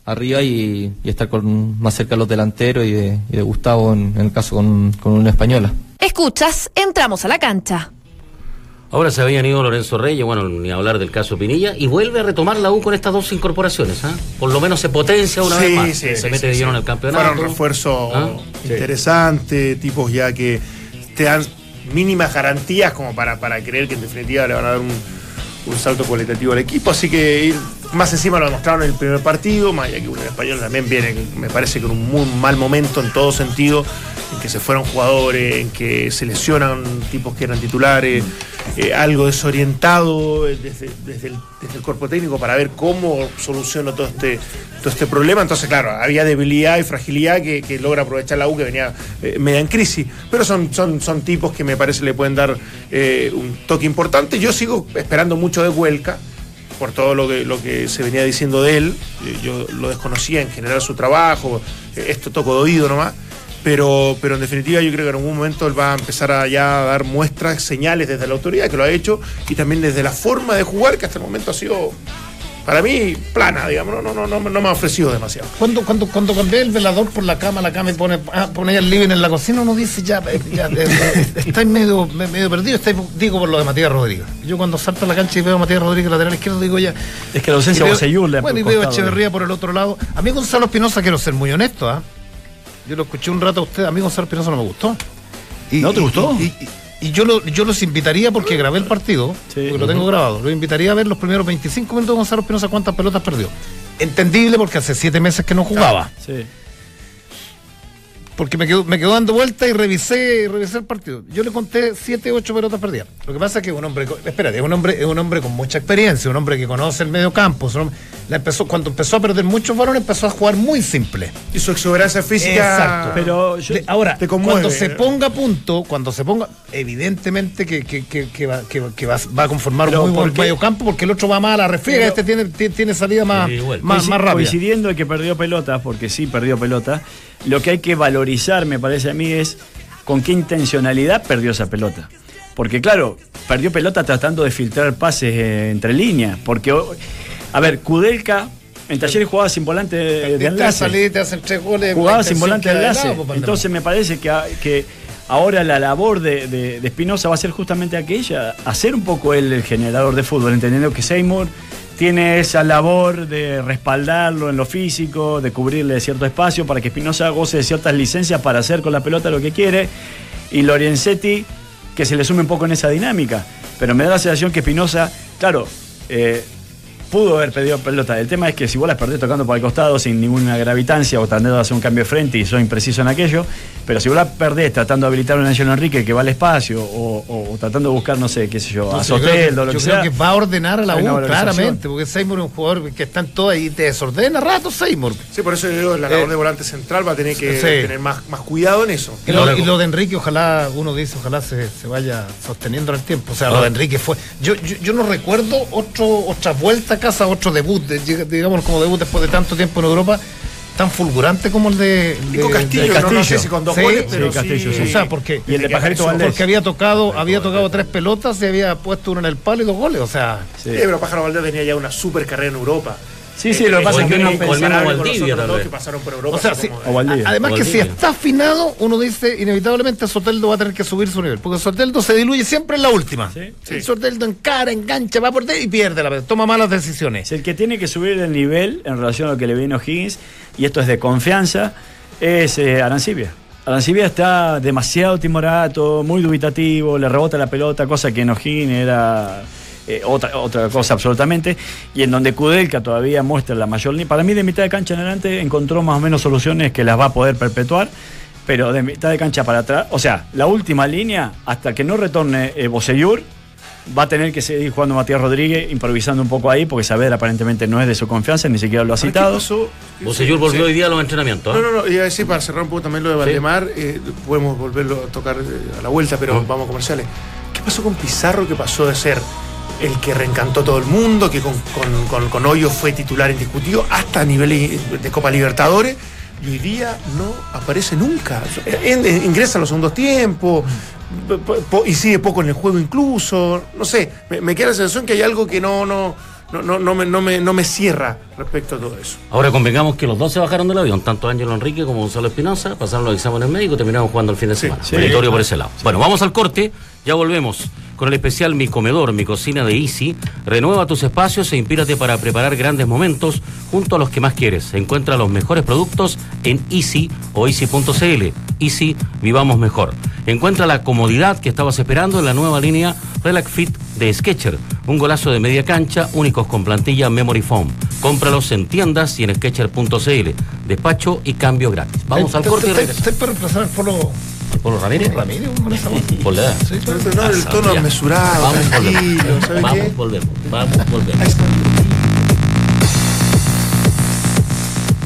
arriba y, y estar con, más cerca de los delanteros y de, y de Gustavo, en, en el caso con, con una española. Escuchas, entramos a la cancha. Ahora se habían ido Lorenzo Reyes, bueno, ni hablar del caso Pinilla, y vuelve a retomar la U con estas dos incorporaciones. ¿ah? Por lo menos se potencia una vez más. se mete de lleno en el campeonato. Fueron refuerzos ¿Ah? interesantes, tipos ya que te dan mínimas garantías como para, para creer que en definitiva le van a dar un, un salto cualitativo al equipo. Así que ir más encima lo demostraron en el primer partido, más allá que un español también viene, me parece, con un muy mal momento en todo sentido, en que se fueron jugadores, en que se lesionan tipos que eran titulares, eh, algo desorientado eh, desde, el, cuerpo técnico para ver cómo soluciona todo este, todo este problema. Entonces, claro, había debilidad y fragilidad que, logra aprovechar la U, que venía eh, media en crisis. Pero son, son, son tipos que me parece le pueden dar un toque importante. Yo sigo esperando mucho de Huelca por todo lo que, lo que se venía diciendo de él. Yo lo desconocía en general su trabajo, esto toco de oído nomás. Pero, pero en definitiva yo creo que en algún momento él va a empezar a ya dar muestras, señales desde la autoridad que lo ha hecho y también desde la forma de jugar que hasta el momento ha sido para mí plana, digamos, no, no, no, no, no me ha ofrecido demasiado. Cuando, cuando, cuando cambié el velador por la cama, la cama y pone, ah, pone el living en la cocina, uno dice ya, eh, ya eh, eh, estáis medio, me- medio perdido, estáis, digo por lo de Matías Rodríguez. Yo cuando salto a la cancha y veo a Matías Rodríguez lateral izquierdo, digo ya. Es que la ausencia ha Bueno, y veo a. Echeverría por el otro lado. A mí Gonzalo Espinosa, quiero ser muy honesto, ¿ah? Yo lo escuché un rato a usted, a mí Gonzalo Espinosa no me gustó. Y- ¿No te gustó? Y, y- y yo, lo- yo los invitaría, porque grabé el partido, Sí. porque lo tengo grabado, los invitaría a ver los primeros 25 minutos de Gonzalo Espinosa cuántas pelotas perdió. Entendible porque hace siete meses que no jugaba. Sí. Porque me quedó, me quedó dando vuelta y revisé, revisé el partido. Yo le conté siete, ocho pelotas perdidas. Lo que pasa es que es un hombre, con- espérate, es un hombre, es un hombre con mucha experiencia, un hombre que conoce el medio campo. hombre- la empezó, cuando empezó a perder muchos balones, empezó a jugar muy simple. Y su exuberancia física. Exacto. Pero yo- Le- ahora, te cuando se ponga a punto, cuando se ponga, evidentemente que, que, que, que va, que, va- que va, va a conformar Pero un muy buen medio campo, porque el otro va más a la refriega, Pero- este tiene, tiene, tiene salida más, Sí, más, más rápida. Coincidiendo en que perdió pelota, porque sí perdió pelota, lo que hay que valorizar, me parece a mí, es con qué intencionalidad perdió esa pelota. Porque claro, perdió pelota tratando de filtrar pases eh, entre líneas. Porque, a ver, Kudelka en Talleres jugaba sin volante de, de enlace. tres goles. Jugaba sin volante de enlace. Entonces me parece que, a- que ahora la labor de, Espinosa va a ser justamente aquella, hacer un poco el generador de fútbol, entendiendo que Seymour tiene esa labor de respaldarlo en lo físico, de cubrirle cierto espacio para que Espinosa goce de ciertas licencias para hacer con la pelota lo que quiere. Y Lorenzetti que se le sume un poco en esa dinámica. Pero me da la sensación que Espinosa, claro, eh, pudo haber pedido pelota. El tema es que si vos las perdés tocando por el costado sin ninguna gravitancia o tratando de hacer un cambio de frente y sos impreciso en aquello, pero si vos las perdés tratando de habilitar a un Angelo Enrique que va al espacio o, o- o tratando de buscar, no sé, qué sé yo, a Entonces, yo creo que- Soteldo, lo yo que creo sea. que va a ordenar a la U, claramente, porque Seymour es un jugador que está en todo ahí, te desordena rato Seymour. Sí, por eso yo digo, la labor Eh, de volante central va a tener que sí. tener más, más cuidado en eso. Y lo, y lo de Enrique, ojalá, uno dice, ojalá se, se vaya sosteniendo en el tiempo. O sea, lo de Enrique fue. Yo, yo, yo no recuerdo otro, otra vuelta casa, otro debut, de- digamos como debut después de tanto tiempo en Europa, tan fulgurante como el de. Nico de- Castillo, de no, no sé Castillo. si con dos Sí, goles, sí, pero sí, Castillo, sí. O sea, porque, Y el de Pajarito Valdés. porque había tocado, había tocado tres pelotas y había puesto uno en el palo y dos goles. O sea, Sí. Sí, pero Pájaro Valdés tenía ya una super carrera en Europa. Sí, sí, lo que pasa es que uno pensaba- los Valdivia, que pasaron por Europa. O sea, así sí, como- O Valdivia. además O que si está afinado, uno dice inevitablemente Soteldo va a tener que subir su nivel, porque Soteldo se diluye siempre en la última. Sí. Y Soteldo encara, engancha, va por dentro y pierde la pelota, toma malas decisiones. Es el que tiene que subir el nivel en relación a lo que le viene O'Higgins, y esto es de confianza, es eh, Arancibia. Arancibia está demasiado timorato, muy dubitativo, le rebota la pelota, cosa que en O'Higgins era eh, otra, otra cosa absolutamente, y en donde Kudelka todavía muestra la mayor línea. Para mí de mitad de cancha en adelante encontró más o menos soluciones que las va a poder perpetuar. Pero de mitad de cancha para atrás, o sea, la última línea, hasta que no retorne eh, Bosellur, va a tener que seguir jugando Matías Rodríguez, improvisando un poco ahí, porque Saber aparentemente no es de su confianza, ni siquiera lo ha ¿Ahora qué citado. pasó? Bocellur volvió Sí. hoy día a los entrenamientos. ¿ah? No, no, no, iba a decir para cerrar un poco también lo de Valdemar, eh, podemos volverlo a tocar eh, a la vuelta, pero vamos a comerciales. ¿Qué pasó con Pizarro que pasó de ser el que reencantó todo el mundo, que con, con, con, fue titular indiscutido, hasta a nivel de Copa Libertadores? Y hoy día no aparece nunca. Ingresa a los segundos tiempos po- po- y sigue poco en el juego incluso. No sé, me, queda la sensación que hay algo que no, no, no, no me, no, me, no me cierra respecto a todo eso. Ahora convengamos que los dos se bajaron del avión, tanto Ángelo Enrique como Gonzalo Espinosa, pasaron los exámenes médicos y terminaron jugando el fin de semana. sí. Meritorio por ese lado. Bueno, vamos al corte, ya volvemos con el especial Mi Comedor, Mi Cocina de Easy. Renueva tus espacios e inspírate para preparar grandes momentos junto a los que más quieres. Encuentra los mejores productos en Easy o Easy.cl. Easy, vivamos mejor. Encuentra la comodidad que estabas esperando en la nueva línea Relax Fit de Sketcher. Un golazo de media cancha, únicos con plantilla Memory Foam. Cómpralos en tiendas y en Sketcher.cl. Despacho y cambio gratis. Vamos al Te- corte y. Estoy para reemplazar al Polo Polo Ramírez. Ramírez. Por la edad. Sí, Pero no, el tono mesurado, Vamos, tranquilo, volvemos. ¿sabe Vamos, volvemos. Vamos, volvemos.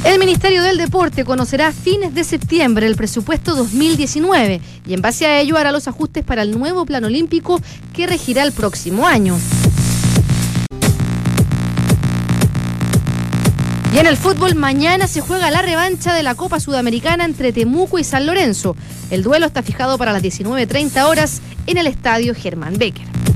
El Ministerio del Deporte conocerá a fines de septiembre el presupuesto 2019 y en base a ello hará los ajustes para el nuevo plan olímpico que regirá el próximo año. Y en el fútbol mañana se juega la revancha de la Copa Sudamericana entre Temuco y San Lorenzo. El duelo está fijado para las 19.30 horas en el estadio Germán Becker.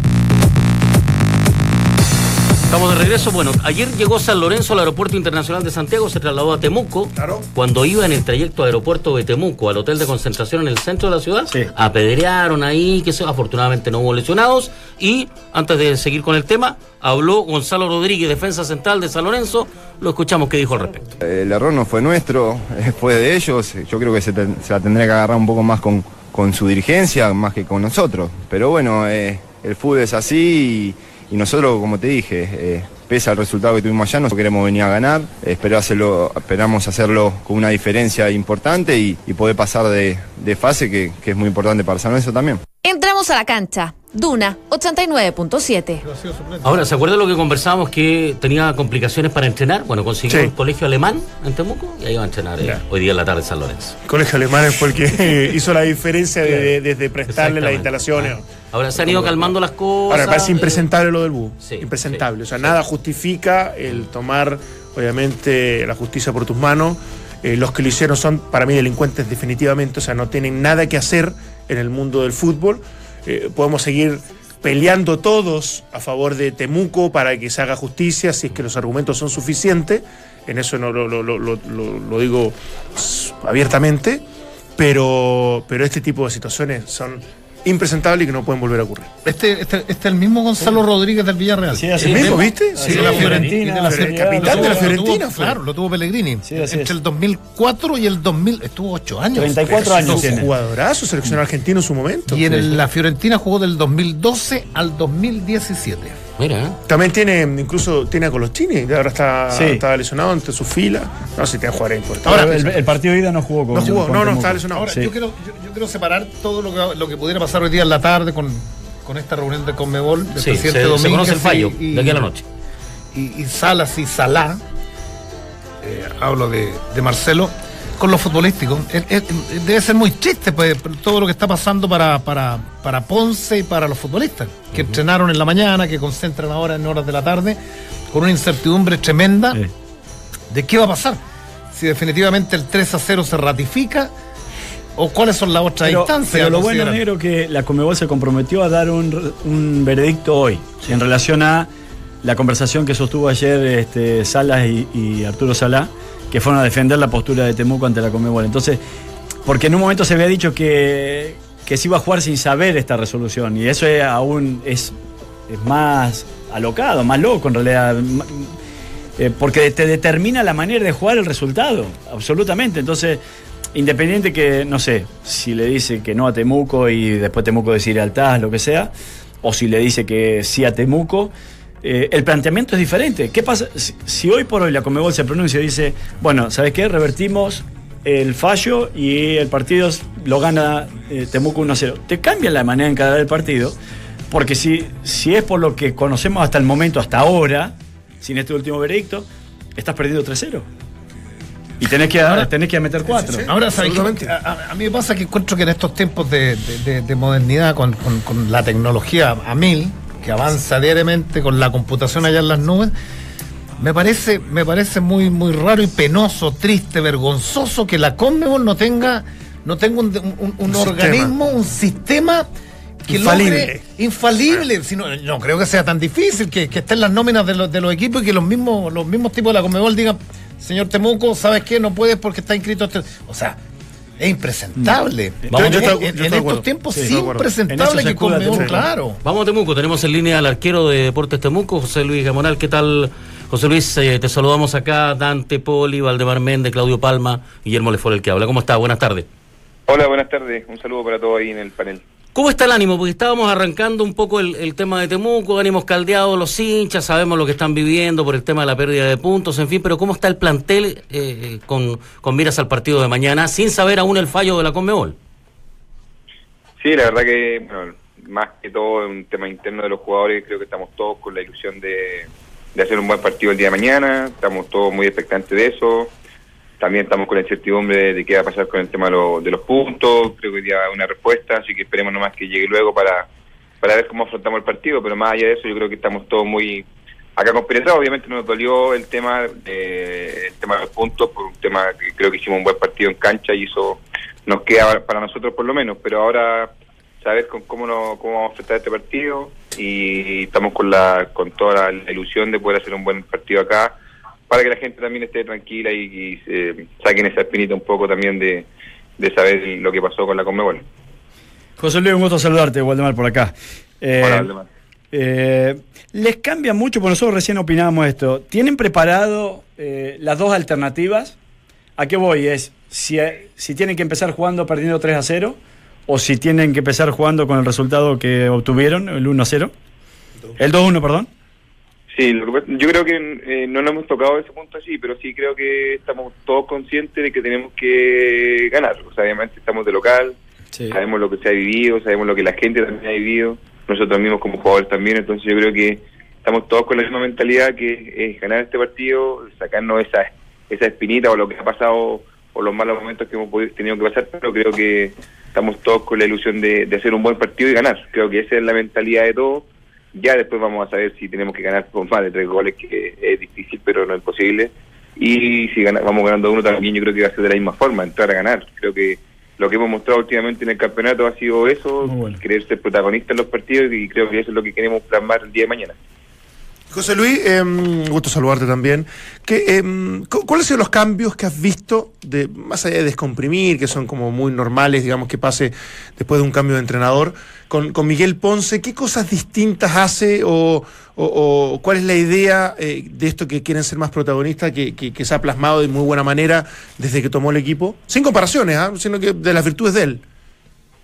Estamos de regreso. Bueno, ayer llegó San Lorenzo al Aeropuerto Internacional de Santiago, se trasladó a Temuco. Claro. Cuando iba en el trayecto aeropuerto de Temuco al hotel de concentración en el centro de la ciudad, Sí. apedrearon ahí, que se, afortunadamente no hubo lesionados. Y antes de seguir con el tema, habló Gonzalo Rodríguez, defensa central de San Lorenzo. Lo escuchamos que dijo al respecto. El error no fue nuestro, eh, fue de ellos. Yo creo que se, ten- se la tendría que agarrar un poco más con, con su dirigencia, más que con nosotros. Pero bueno, eh, el fútbol es así y, y nosotros, como te dije, eh, pese al resultado que tuvimos allá, no queremos venir a ganar. Hacerlo, esperamos hacerlo con una diferencia importante y, y poder pasar de, de fase, que, que es muy importante para San Lorenzo también. Entramos a la cancha. Duna 89.7. Ahora, ¿se acuerda lo que conversábamos que tenía complicaciones para entrenar? Bueno, consiguió Sí. un colegio alemán en Temuco y ahí va a entrenar eh, hoy día en la tarde en San Lorenzo. El colegio alemán fue el que hizo la diferencia de- de- desde prestarle las instalaciones. Ahora se han ido calmando las cosas. Ahora, me parece eh, impresentable lo del BU. Sí, impresentable. sí, o sea, sí. nada justifica el tomar, obviamente, la justicia por tus manos Eh, los que lo hicieron son para mí delincuentes definitivamente, o sea, no tienen nada que hacer en el mundo del fútbol. Eh, podemos seguir peleando todos a favor de Temuco para que se haga justicia si es que los argumentos son suficientes. En eso no lo, lo- lo- lo- digo abiertamente, pero, pero este tipo de situaciones son impresentables y que no pueden volver a ocurrir. Este, este, este es el mismo Gonzalo Rodríguez del Villarreal. Sí, así ¿El mismo, viste? Sí, Sí, de la sí, Fiorentina. de la Fiorentina. Fiorentina, capitán Lo de la tuvo- Fiorentina. Claro, lo tuvo Pellegrini. Sí, Entre es. el 2004 y el 2000, estuvo 8 años. 34 años un jugadorazo, seleccionado argentino en su momento. Y en el- la Fiorentina jugó del 2012 al 2017. Mira. También tiene, incluso tiene a Colochini, que ahora está, Sí. está lesionado entre sus filas. No sé si tiene jugadores importantes. Ahora, el, el partido de ida no jugó con No jugó, con no, no, estaba lesionado. Ahora, Sí. yo, quiero, yo, yo quiero separar todo lo que, lo que pudiera pasar hoy día en la tarde con, con esta reunión de Conmebol del Sí, se, presidente se Domínguez conoce el fallo y- y- de aquí a la noche. y, y Salas y Salá, eh, hablo de, de Marcelo, con lo futbolístico. Debe ser muy triste pues, todo lo que está pasando para, para, para Ponce y para los futbolistas, que entrenaron en la mañana, que concentran ahora en horas de la tarde, con una incertidumbre tremenda de qué va a pasar. Si definitivamente el 3 a 0 se ratifica o cuáles son las otras Pero, instancias. pero lo bueno, negro, que la Comebol se comprometió a dar un, un veredicto hoy en relación a la conversación que sostuvo ayer este, Salas y, y Arturo Salá, que fueron a defender la postura de Temuco ante la Comebol. Entonces, porque en un momento se había dicho que, que se iba a jugar sin saber esta resolución, y eso es aún es, es más alocado, más loco en realidad. eh, porque te determina la manera de jugar el resultado, absolutamente. Entonces, independiente que, no sé, si le dice que no a Temuco y después Temuco decir al TAS, lo que sea, o si le dice que sí a Temuco, eh, el planteamiento es diferente. ¿Qué pasa si, si hoy por hoy la Comebol se pronuncia y dice, bueno, ¿sabes qué? Revertimos el fallo y el partido lo gana eh, Temuco 1-0. Te cambia la manera de encarar el partido, porque si, si es por lo que conocemos hasta el momento, hasta ahora, sin este último veredicto, estás perdiendo 3-0. Y tenés que, tenés que meter 4. Ahora, ¿sabes a, a- a mí me pasa que encuentro que en estos tiempos de, de- de- de modernidad, con, con- con la tecnología a mil, que avanza diariamente con la computación allá en las nubes, me parece, me parece muy, muy raro y penoso, triste, vergonzoso que la Conmebol no tenga, no tenga un, un- un Un organismo, un sistema que Infalible. logre infalible. Si no, no creo que sea tan difícil que, que estén las nóminas de los, de los equipos y que los mismos, los mismos tipos de la Conmebol digan, señor Temuco, ¿sabes qué? No puedes porque está inscrito este. O sea, es impresentable. Vamos, En- yo yo estos tiempos Sí, sí, impresentable se que Conmebol, Temuco. claro. Vamos a Temuco, tenemos en línea al arquero de Deportes Temuco, José Luis Gamonal. ¿Qué tal, José Luis? Eh, te saludamos acá, Dante Poli, Valdemar Méndez, Claudio Palma, Guillermo Lefort, el que habla. ¿Cómo está? Buenas tardes. Hola, buenas tardes. Un saludo para todos ahí en el panel. ¿Cómo está el ánimo? Porque estábamos arrancando un poco el, tema de Temuco, ánimos caldeados los hinchas, sabemos lo que están viviendo por el tema de la pérdida de puntos, en fin, pero ¿cómo está el plantel eh, con, con miras al partido de mañana sin saber aún el fallo de la Conmebol? Sí, la verdad que, bueno, más que todo un tema interno de los jugadores, creo que estamos todos con la ilusión de hacer un buen partido el día de mañana, estamos todos muy expectantes de eso. También estamos con la incertidumbre de qué va a pasar con el tema de, lo- de los puntos, creo que hoy día una respuesta, así que esperemos nomás que llegue luego para, para ver cómo afrontamos el partido, pero más allá de eso yo creo que estamos todos muy acá compenetrados, obviamente nos dolió el tema de, el tema de los puntos, por un tema que creo que hicimos un buen partido en cancha y eso nos queda para nosotros por lo menos, pero ahora saber con cómo, no, cómo vamos a enfrentar este partido y estamos con la con toda la ilusión de poder hacer un buen partido acá para que la gente también esté tranquila y, y se saquen esa espinita un poco también de, de saber lo que pasó con la Conmebol. José Luis, un gusto saludarte, Waldemar, por acá. Eh, Hola, Valdemar. eh, ¿Les cambia mucho? Porque nosotros recién opinábamos esto. ¿Tienen preparado eh, las dos alternativas? ¿A qué voy? Es si, si tienen que empezar jugando perdiendo 3 a 0 o si tienen que empezar jugando con el resultado que obtuvieron, el 1 a 0. El 2 a 1, perdón. Sí, lo que pasa- yo creo que eh, no nos hemos tocado ese punto así, pero sí creo que estamos todos conscientes de que tenemos que ganar. O sea, obviamente estamos de local, sabemos lo que se ha vivido, sabemos lo que la gente también ha vivido, nosotros mismos como jugadores también, entonces yo creo que estamos todos con la misma mentalidad que es ganar este partido, sacarnos esa, esa espinita o lo que ha pasado o los malos momentos que hemos podido- tenido que pasar, pero creo que estamos todos con la ilusión de, de hacer un buen partido y ganar. Creo que esa es la mentalidad de todos. Ya después vamos a saber si tenemos que ganar por más de tres goles, que es difícil, pero no es posible. y si gana- vamos ganando uno también yo creo que va a ser de la misma forma, entrar a ganar. Creo que lo que hemos mostrado últimamente en el campeonato ha sido eso, bueno. querer ser protagonista en los partidos y creo que eso es lo que queremos plasmar el día de mañana. José Luis, eh, gusto saludarte también. ¿Qué, eh, cu- ¿Cuáles son los cambios que has visto, de más allá de descomprimir, que son como muy normales, digamos, que pase después de un cambio de entrenador, con, Miguel Ponce? ¿Qué cosas distintas hace o, o- cuál es la idea eh, de esto que quieren ser más protagonistas, que, se ha plasmado de muy buena manera desde que tomó el equipo? Sin comparaciones, ¿ah? sino que de las virtudes de él.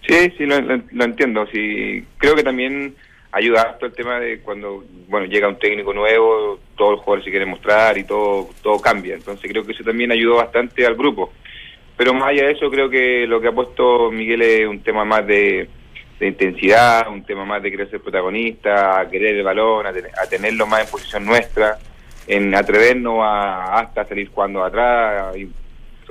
Sí, sí, lo, lo- lo entiendo. Sí, creo que también ayuda harto el tema de cuando bueno llega un técnico nuevo, todos los jugadores se quieren mostrar y todo todo cambia. Entonces creo que eso también ayudó bastante al grupo. Pero más allá de eso, creo que lo que ha puesto Miguel es un tema más de, intensidad, un tema más de querer ser protagonista, a querer el balón, a, tener- a tenerlo más en posición nuestra, en atrevernos a hasta salir jugando atrás. Y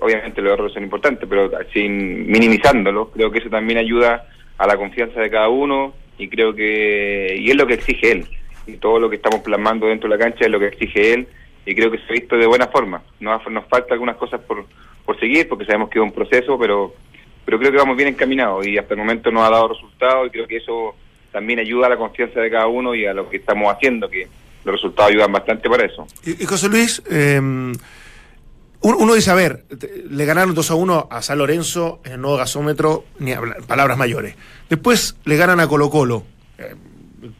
obviamente los errores son importantes, pero sin minimizándolos, creo que eso también ayuda a la confianza de cada uno y creo que y es lo que exige él. Y todo lo que estamos plasmando dentro de la cancha es lo que exige él y creo que se ha visto de buena forma. Nos, nos falta algunas cosas por, por seguir porque sabemos que es un proceso, pero pero creo que vamos bien encaminados y hasta el momento nos ha dado resultados y creo que eso también ayuda a la confianza de cada uno y a lo que estamos haciendo, que los resultados ayudan bastante para eso. Y, y José Luis, eh, uno dice, a ver, le ganaron 2 a 1 a San Lorenzo en el nuevo gasómetro, ni hablar- palabras mayores. Después le ganan a Colo Colo, eh,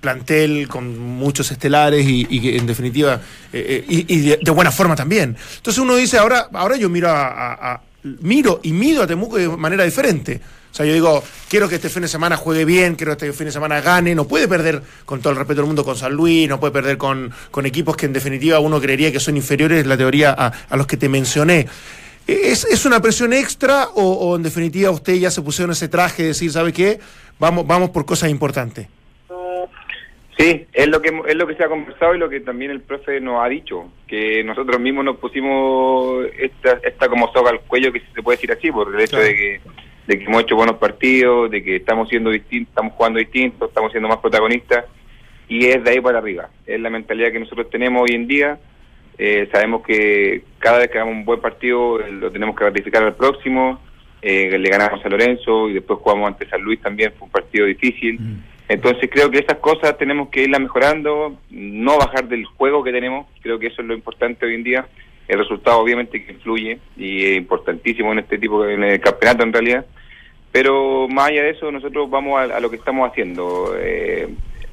plantel con muchos estelares y, en definitiva, eh, eh, y, de, buena forma también. Entonces uno dice, ahora, ahora yo miro a- miro y mido a Temuco de manera diferente. O sea, yo digo, quiero que este fin de semana juegue bien, quiero que este fin de semana gane, no puede perder con todo el respeto del mundo con San Luis, no puede perder con, con equipos que en definitiva uno creería que son inferiores, la teoría, a, a los que te mencioné. ¿Es, es una presión extra o, o en definitiva usted ya se pusieron ese traje de decir, ¿sabe qué? Vamos, vamos por cosas importantes. Sí, es lo que es lo que se ha conversado y lo que también el profe nos ha dicho, que nosotros mismos nos pusimos esta, esta como soga al cuello, que se puede decir así, por el hecho de que de que hemos hecho buenos partidos, de que estamos siendo distintos, estamos jugando distintos, estamos siendo más protagonistas y es de ahí para arriba. Es la mentalidad que nosotros tenemos hoy en día. Eh, sabemos que cada vez que hagamos un buen partido eh, lo tenemos que ratificar al próximo. Eh, le ganamos a Lorenzo y después jugamos ante San Luis también, fue un partido difícil. Entonces creo que esas cosas tenemos que irlas mejorando, no bajar del juego que tenemos, creo que eso es lo importante hoy en día. El resultado obviamente que influye y es importantísimo en este tipo, en el campeonato en realidad. Pero más allá de eso, nosotros vamos a, lo que estamos haciendo, eh,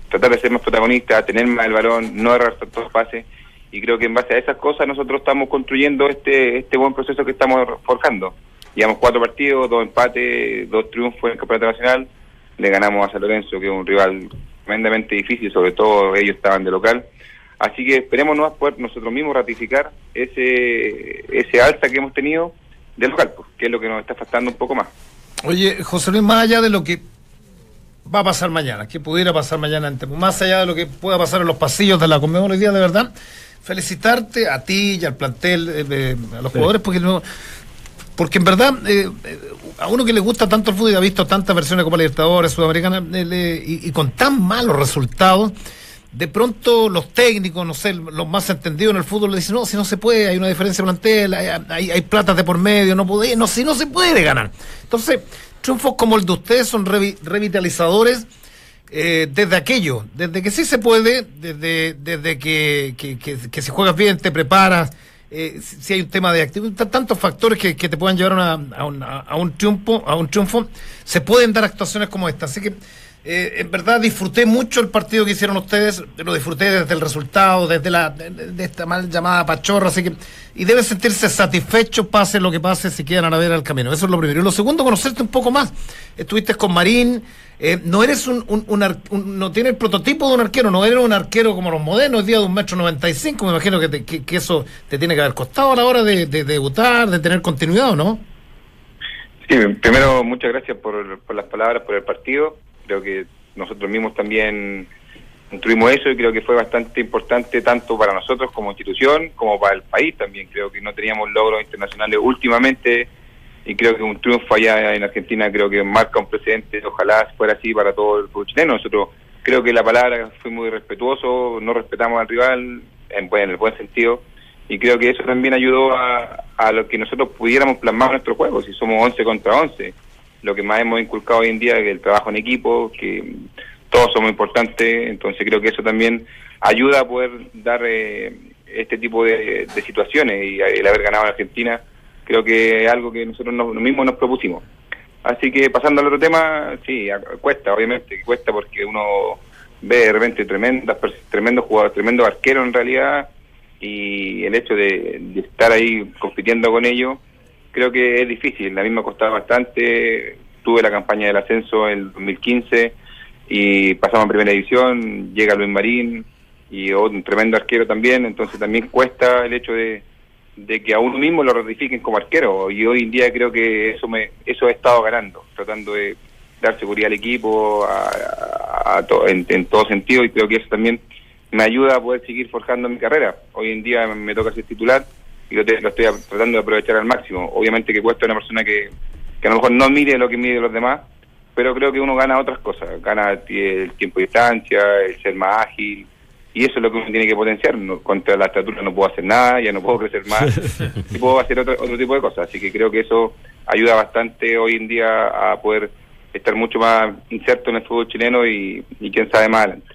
tratar de ser más protagonistas, tener más el balón, no errar tantos pases. Y creo que en base a esas cosas nosotros estamos construyendo este, este buen proceso que estamos forjando. Llevamos cuatro partidos, dos empates, dos triunfos en el Campeonato Nacional. Le ganamos a San Lorenzo, que es un rival tremendamente difícil, sobre todo ellos estaban de local. Así que esperemos no poder nosotros mismos ratificar ese, ese alza que hemos tenido de local, pues, que es lo que nos está faltando un poco más. Oye, José Luis, más allá de lo que va a pasar mañana, que pudiera pasar mañana en Temuco, más allá de lo que pueda pasar en los pasillos de la Conmebol hoy día, de verdad, felicitarte a ti y al plantel, eh, a los Sí. jugadores, porque no, porque en verdad, eh, eh, a uno que le gusta tanto el fútbol y ha visto tantas versiones de Copa Libertadores, Sudamericana, eh, y con tan malos resultados, de pronto los técnicos, no sé, los más entendidos en el fútbol le dicen, no, si no se puede, hay una diferencia plantel, hay, hay, hay platas de por medio, no puede, no, si no se puede ganar. Entonces, triunfos como el de ustedes son revi- revitalizadores eh, desde aquello, desde que sí se puede, desde, desde que, que, que- que si juegas bien, te preparas, eh, si, hay un tema de actividad, tantos factores que, que te puedan llevar a- a un triunfo, a un triunfo, se pueden dar actuaciones como esta. Así que eh, en verdad disfruté mucho el partido que hicieron ustedes, lo disfruté desde el resultado, desde la de, de esta mal llamada pachorra, así que y deben sentirse satisfechos pase lo que pase si quedan a ver al camino. Eso es lo primero. Y lo segundo, conocerte un poco más. Estuviste con Marín, eh, no eres un, un, un no tienes el prototipo de un arquero, no eres un arquero como los modernos, día de un metro noventa y cinco, me imagino que, te- que, eso te tiene que haber costado a la hora de, de debutar, de tener continuidad, ¿o no? Sí, primero muchas gracias por las palabras, por el partido. Creo que nosotros mismos también construimos eso y creo que fue bastante importante tanto para nosotros como institución como para el país también. Creo que no teníamos logros internacionales últimamente y creo que un triunfo allá en Argentina creo que marca un precedente. Ojalá fuera así para todo el fútbol chileno. Nosotros creo que la palabra fue muy respetuoso, no respetamos al rival en, en el buen sentido y creo que eso también ayudó a, a lo que nosotros pudiéramos plasmar nuestro juego, si somos 11 contra 11. Lo que más hemos inculcado hoy en día es el trabajo en equipo, que todos somos importantes, entonces creo que eso también ayuda a poder dar eh, este tipo de, situaciones y el haber ganado en Argentina creo que es algo que nosotros nos, mismos nos propusimos. Así que pasando al otro tema, sí, cuesta, obviamente, cuesta porque uno ve de repente tremendas, tremendos jugadores, tremendos arqueros en realidad, y el hecho de estar ahí compitiendo con ellos, creo que es difícil. A mí me ha costado bastante. Tuve la campaña del ascenso en el 2015 y pasamos a primera división, llega Luis Marín y un tremendo arquero también, entonces también cuesta el hecho de, que a uno mismo lo ratifiquen como arquero y hoy en día creo que eso me eso he estado ganando, tratando de dar seguridad al equipo a, en, en todo sentido y creo que eso también me ayuda a poder seguir forjando mi carrera. Hoy en día me toca ser titular y lo, te- lo estoy tratando de aprovechar al máximo. Obviamente que cuesta una persona que, que a lo mejor no mire lo que mide los demás, pero creo que uno gana otras cosas, gana el tiempo de distancia, el ser más ágil, y eso es lo que uno tiene que potenciar. No- contra la estatura no puedo hacer nada, ya no puedo crecer más, y puedo hacer otro, otro tipo de cosas. Así que creo que eso ayuda bastante hoy en día a poder estar mucho más inserto en el fútbol chileno y, y quién sabe más adelante.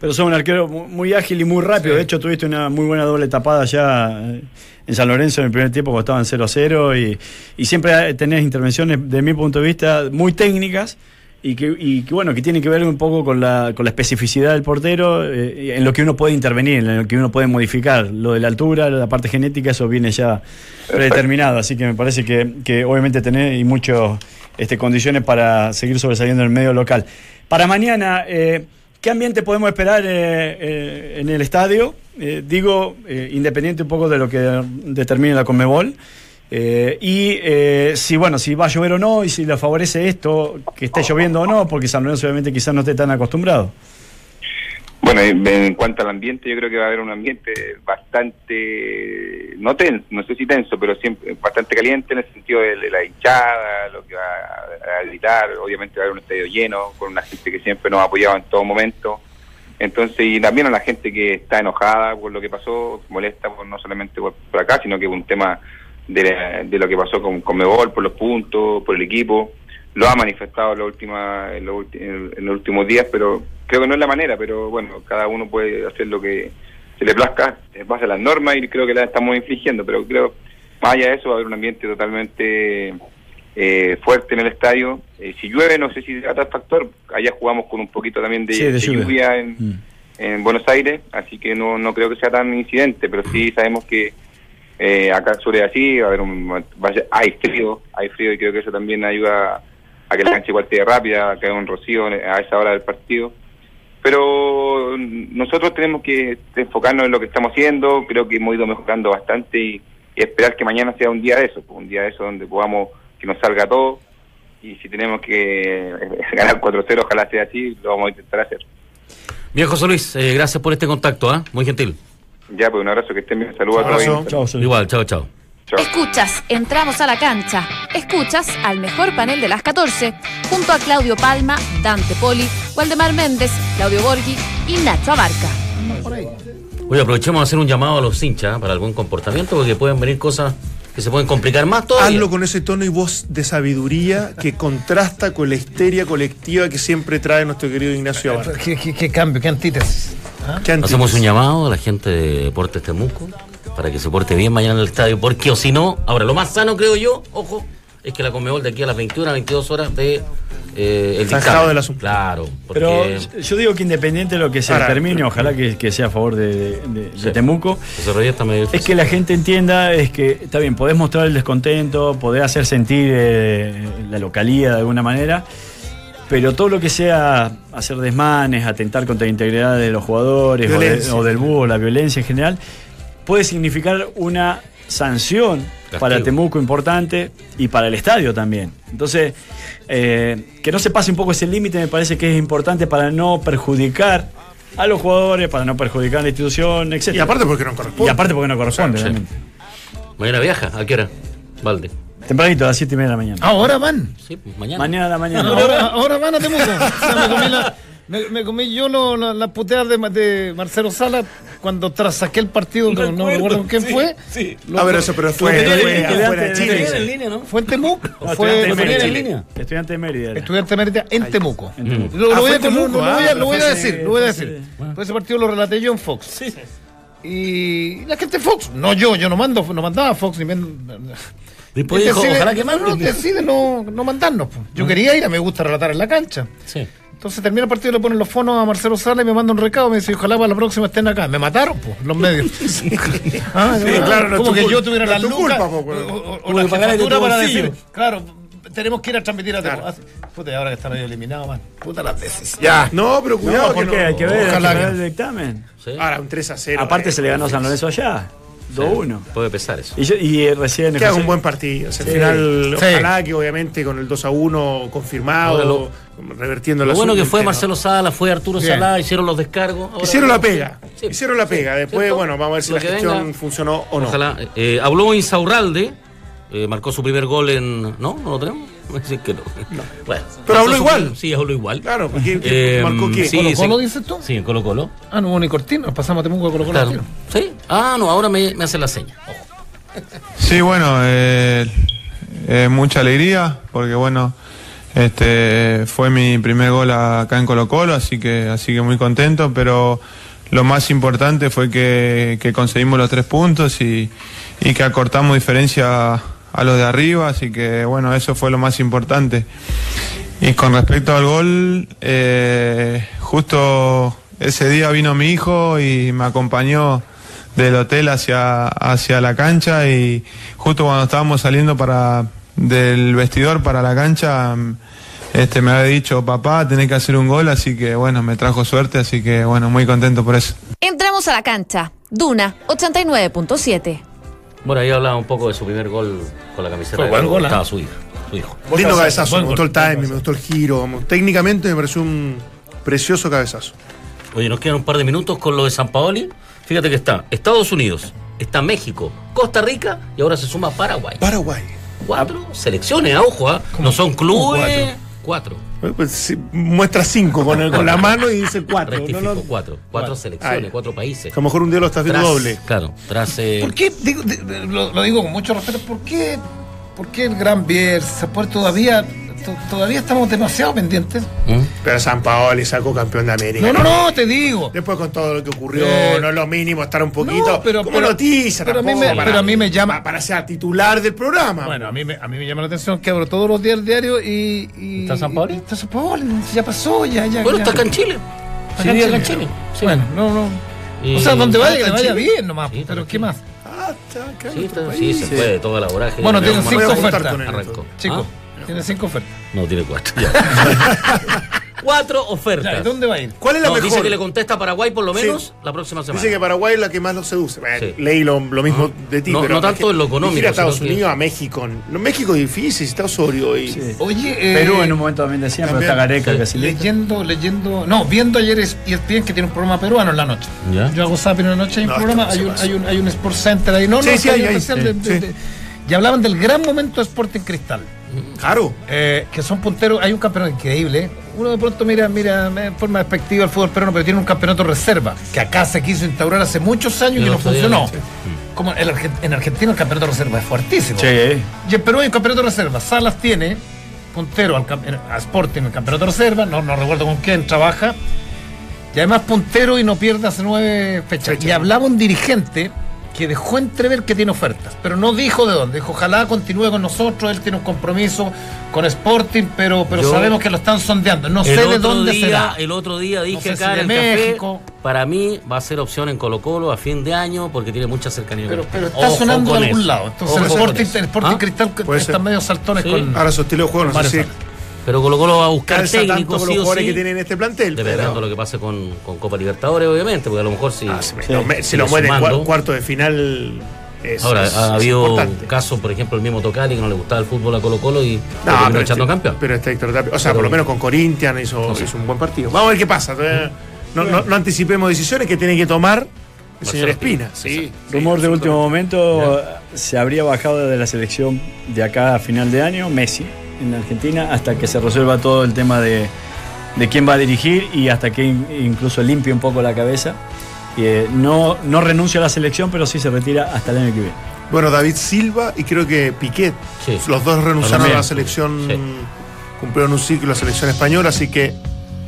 Pero sos un arquero mu- muy ágil y muy rápido. De hecho, tuviste una muy buena doble tapada ya eh, en San Lorenzo en el primer tiempo cuando estaban 0-0 y, y siempre tenés intervenciones, de mi punto de vista, muy técnicas y que, y que, bueno, que tienen que ver un poco con la, con la especificidad del portero, eh, en lo que uno puede intervenir, en lo que uno puede modificar. Lo de la altura, la parte genética, eso viene ya predeterminado. Así que me parece que, que obviamente tenés y muchas este, condiciones para seguir sobresaliendo en el medio local. Para mañana, eh, ¿qué ambiente podemos esperar eh, eh, en el estadio? Eh, digo, independiente un poco de lo que determine la Conmebol. Y si bueno, si va a llover o no, y si le favorece esto, que esté lloviendo o no, porque San Lorenzo obviamente quizás no esté tan acostumbrado. Bueno, en cuanto al ambiente, yo creo que va a haber un ambiente bastante, no tenso, no sé si tenso, pero siempre bastante caliente en el sentido de, la hinchada, lo que va a, gritar. Obviamente va a haber un estadio lleno, con una gente que siempre nos ha apoyado en todo momento. Entonces, y también a la gente que está enojada por lo que pasó, molesta por, no solamente por, por acá, sino que por un tema de, de lo que pasó con, con Mebol, por los puntos, por el equipo. Lo ha manifestado en, la última, en, los en- los últimos días, pero creo que no es la manera, pero bueno, cada uno puede hacer lo que se le plazca, en base a las normas y creo que la estamos infringiendo, pero creo, más allá de eso, va a haber un ambiente totalmente eh, fuerte en el estadio. Eh, si llueve, no sé si será tal factor, allá jugamos con un poquito también de, Sí, de de lluvia. lluvia en, en Buenos Aires, así que no, no creo que sea tan incidente, pero sí sabemos que eh, acá suele así, va a haber un, va a ser- hay frío, hay frío y creo que eso también ayuda a que la cancha igual esté rápida, que haya un rocío a esa hora del partido. Pero mm, nosotros tenemos que enfocarnos en lo que estamos haciendo, creo que hemos ido mejorando bastante y, y esperar que mañana sea un día de eso, pues, un día de eso donde podamos que nos salga todo y si tenemos que eh, ganar 4-0, ojalá sea así, lo vamos a intentar hacer. Bien, José Luis, eh, gracias por este contacto, ¿ah? Muy gentil. Ya, pues un abrazo, que estén bien, saludos a todos. Igual, chao, chao. Escuchas, entramos a la cancha. Escuchas al mejor panel de las 14, junto a Claudio Palma, Dante Poli, Waldemar Méndez, Claudio Borghi y Nacho Abarca. Oye, aprovechemos de hacer un llamado a los hinchas ¿ah? para buen comportamiento, porque pueden venir cosas que se pueden complicar más todavía. Hazlo con ese tono y voz de sabiduría que contrasta con la histeria colectiva que siempre trae nuestro querido Ignacio Abarca. ¿Qué, qué- qué cambio, qué antítesis? ¿Ah? ¿Qué antítesis? Hacemos un llamado a la gente de Deportes Temuco para que se porte bien mañana en el estadio, porque o si no, ahora lo más sano creo yo, ojo, es que la Conmebol de aquí a las 21 a 22 horas de eh, el dictamen. del asunto. Claro, porque Pero yo digo que independiente de lo que se Ahora, determine, ojalá que, que sea a favor de, de- de Sí. Temuco, está medio es difícil. que la gente entienda, es que está bien, podés mostrar el descontento, podés hacer sentir eh, la localía de alguna manera, pero todo lo que sea hacer desmanes, atentar contra la integridad de los jugadores o, de- o del búho, la violencia en general, puede significar una sanción Castigo. para Temuco importante y para el estadio también. Entonces, eh, que no se pase un poco ese límite me parece que es importante para no perjudicar a los jugadores, para no perjudicar a la institución, etc. Y aparte porque no corresponde. Y aparte porque no corresponde, Sí. realmente. Mañana viaja, ¿a qué hora? Valde. Tempranito, a las 7 y media de la mañana. Ahora van. Sí, pues, mañana. Mañana a la mañana. Ahora, ahora van a Temuco. Ya me comí la, Me, me comí yo lo- lo- las puteadas de, de Marcelo Sala cuando tras saqué el partido, no, no recuerdo con quién fue. Lo- Ah, pero eso, pero fue, lo- fue lo- afuera de Chile. en línea, ¿no? ¿Fue en Temuco? No, ¿O fue estudiante de fue Mérida. en línea? Estudiante de Mérida. era. Estudiante de Mérida en Temuco. En Temuco. Lo, lo voy, a, lo- lo lo decir, ese- lo voy a decir. ese- Pues ese partido lo relaté yo en Fox. Y la gente Fox, no yo, yo no mando, no mandaba a Fox ni me, Después dijo, decide- ojalá que no, manden. decide no, no mandarnos. pues. Yo quería ir, a me gusta relatar en la cancha. Sí. Entonces termina el partido, le ponen los fonos a Marcelo Sala y me manda un recado. Me dice, ojalá para la próxima estén acá. Me mataron, pues, los medios. Ah, Sí, claro, no como que yo tuviera no tu lucas culpa, po, o, o- la jefatura para decir, claro, tenemos que ir a transmitir a Temuco. Ah, Puta, y ahora que están ahí eliminados, man. Puta las veces. Ya. No, pero cuidado. No, que porque no. hay que ver, hay que ver que- el dictamen. Sí. Ahora, un 3 a 0. Aparte eh. se le ganó a San Lorenzo allá. 2-1. Puede pesar eso. Y, yo- y eh, recién Que haga José- un buen partido. O sea, al Sí. final, Sí. ojalá que obviamente con el 2 a 1 confirmado, lo- revertiendo Lo la bueno que fue ¿no? Marcelo Sala, fue Arturo Bien. Salá, hicieron los descargos. Ahora- Hicieron la pega. Sí. Hicieron la pega. Después, ¿Cierto? bueno, vamos a ver si Lo la gestión venga. funcionó o no. Ojalá. Eh, habló Insaurralde, eh, marcó su primer gol en. ¿No? ¿No lo tenemos? Que no. Bueno, Pero habló su igual. Sí, habló igual. Claro, porque ¿qué- Eh, marcó quién? sí, ¿Colo. Colo dices tú? Sí, en Colo Colo. Ah, no hubo ni cortina, nos pasamos a Temuco a Colo Colo. Claro. ¿Sí? Ah, no, ahora me, me hace la seña. Sí, bueno, eh, eh, mucha alegría porque bueno, este fue mi primer gol acá en Colo Colo, así que así que muy contento, pero lo más importante fue que, que conseguimos los tres puntos y, y que acortamos diferencia a los de arriba, así que bueno, eso fue lo más importante. Y con respecto al gol, eh, justo ese día vino mi hijo y me acompañó del hotel hacia, hacia la cancha y justo cuando estábamos saliendo para del vestidor para la cancha, este me había dicho, papá, tenés que hacer un gol, así que bueno, me trajo suerte, así que bueno, muy contento por eso. Entramos a la cancha. Duna 89.7. Bueno, ahí hablaba un poco de su primer gol con la camiseta. Fue de buen gol. ¿eh? Estaba su hijo. Su hijo. Lindo cabezazo, me gustó gol, el timing, me gustó el giro. Técnicamente me pareció un precioso cabezazo. Oye, nos quedan un par de minutos con lo de San Paoli. Fíjate que está Estados Unidos, está México, Costa Rica y ahora se suma Paraguay. Paraguay. Cuatro selecciones, a ojo, ¿ah? no son clubes. Cuatro. Eh, pues, sí, muestra cinco con, el- con la mano y dice cuatro. Rectifico, No, no. cuatro. Cuatro selecciones, Ay. cuatro países. A lo mejor un día lo estás viendo Tras- doble. Claro, tras. eh, ¿Por qué? Digo, de- de- lo, lo digo con mucho respeto. ¿Por qué, por qué el Gran Bielsa? ¿Por todavía, to- todavía estamos demasiado pendientes? ¿Mm? Pero San Paoli sacó campeón de América. No, no, no, te digo. Después con todo lo que ocurrió, Eh, no es lo mínimo estar un poquito no, pero- como pero- noticia pero a mí tampoco, me- para- pero a mí me llama- pa- para ser titular del programa. Bueno, a mí, me, a mí me llama la atención que abro todos los días el diario y. y ¿Está San Paoli? y Está San Paoli, ya pasó, ya, ya. Bueno, ya. está acá en Chile. Está Sí, acá en Chile. Sí. Bueno, no, no. Y- O sea, donde vaya, que le está en vaya Chile. bien nomás. Sí, pero ¿qué más? Ah, está acá Sí, está- sí, se puede, toda la vorágine. Bueno, a cinco juntar ofertas. Chicos, ¿Ah? Tiene cinco ofertas. No, tiene cuatro. Ya. cuatro Ya, ¿y ofertas. dónde va a ir? ¿Cuál es la No, mejor? dice que le contesta a Paraguay por lo Sí. menos la próxima semana. Dice que Paraguay es la que más lo seduce. Bueno, Sí. Leí lo, lo mismo de ti, No- pero no tanto en lo económico, ir a Estados sino que- Unidos, a México. No, México es difícil, está Osorio y. Sí. Oye, eh, Perú en un momento también decían, pero también. está Gareca Sí. casi listo. Leyendo, leyendo. No, viendo ayer es ESPN que tiene un programa peruano en la noche. ¿Ya? Yo hago zapping en la noche, hay un No, programa, esto hay no un, se hay, un, hay un Sports Center ahí. No, Sí, no, sí, hay hay, un hay, especial sí, de- de- sí. de- y hablaban del gran momento de Sporting Cristal. Claro. Eh, que son punteros, hay un campeonato increíble. Uno de pronto mira, mira, en forma despectiva el fútbol peruano, pero tiene un campeonato reserva, que acá se quiso instaurar hace muchos años y no funcionó. Como el en Argentina el campeonato reserva es fuertísimo. Sí. Y en Perú hay un campeonato reserva. Salas tiene puntero al a Sporting en el campeonato reserva, no, no recuerdo con quién trabaja. Y además puntero y no pierde hace nueve fechas. Y hablaba un dirigente que dejó entrever que tiene ofertas, pero no dijo de dónde. Dijo, ojalá continúe con nosotros, él tiene un compromiso con Sporting, pero, pero Yo- sabemos que lo están sondeando. No sé de dónde día, será. El otro día dije sé si acá de en el café, México. para mí va a ser opción en Colo Colo a fin de año porque tiene mucha cercanía. Pero, está Ojo sonando de algún eso. lado. Entonces Ojo el Sporting, el Sporting ¿Ah? Cristal está ser. medio saltones Sí. con. Ahora su estilo de juego, no sé si. Pero Colo Colo va a buscar calza tanto técnico con los sí o jugadores sí. que tiene en este plantel. Dependiendo pero- de lo que pase con, con Copa Libertadores, obviamente, porque a lo mejor si. Ah, Sí. lo me- si Sigue lo muere en cuarto de final. Es, Ahora, es- ha habido casos, por ejemplo, el mismo Tocali que no le gustaba el fútbol a Colo Colo y lo No, terminó pero echando este, campeón. pero este Héctor Tapia- o sea, Pero- por lo menos con Corinthians hizo, un buen partido. Vamos a ver qué pasa. No, no- no anticipemos decisiones que tiene que tomar el señor Espina. Sí, Rumor sí, de último momento, se habría bajado de la selección de acá a final de año Messi en Argentina hasta que se resuelva todo el tema de de quién va a dirigir y hasta que in- incluso limpie un poco la cabeza. Y, eh, no, no renuncia a la selección, pero sí se retira hasta el año que viene. Bueno, David Silva y creo que Piquet. Sí. Los dos renunciaron a la selección, Sí. cumplieron un ciclo la selección española, así que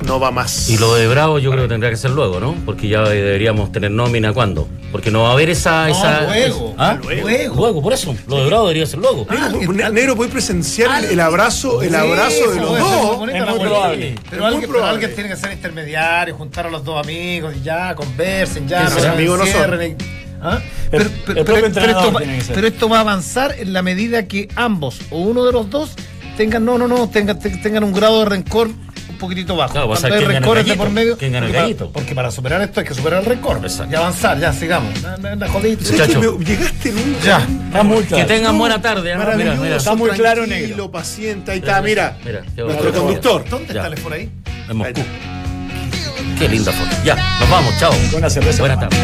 no va más. Y lo de Bravo yo creo que tendrá que ser luego, ¿no? Porque ya deberíamos tener nómina cuándo. Porque no va a haber esa. No, esa luego. ¿Ah? Luego. Luego, por eso. Lo de Bravo debería ser luego. Negro, Ne- Negro, voy a presenciar el abrazo, el Sí, abrazo de los puede dos. Es muy probable. Pero, Es alguien, muy pero probable. alguien tiene que ser intermediario, juntar a los dos amigos y ya, conversen, ya, no amigos no son. ¿Ah? El- Pero, esto va, pero esto va a avanzar en la medida que ambos o uno de los dos tengan, no, no, no, tengan, te- tengan un grado de rencor poquitito bajo. Claro, ser hay rencores de por medio. quién gana el porque para-. Porque para superar esto hay que superar el. Exacto. Y avanzar, ya, sigamos. Anda, anda, jodito. ¿Sabes que Muchacho. me- Llegaste un. Ya. Está muy Que claro. tengan buena tarde. ¿ah? Mira, Maravilloso, mira. Está muy claro, negro. paciente, ahí está, mira. Mira, nuestro conductor. ¿Dónde Ya. está el por ahí? En Moscú. Qué linda foto. Ya, nos vamos. Chao. Con una cerveza. Buenas tardes.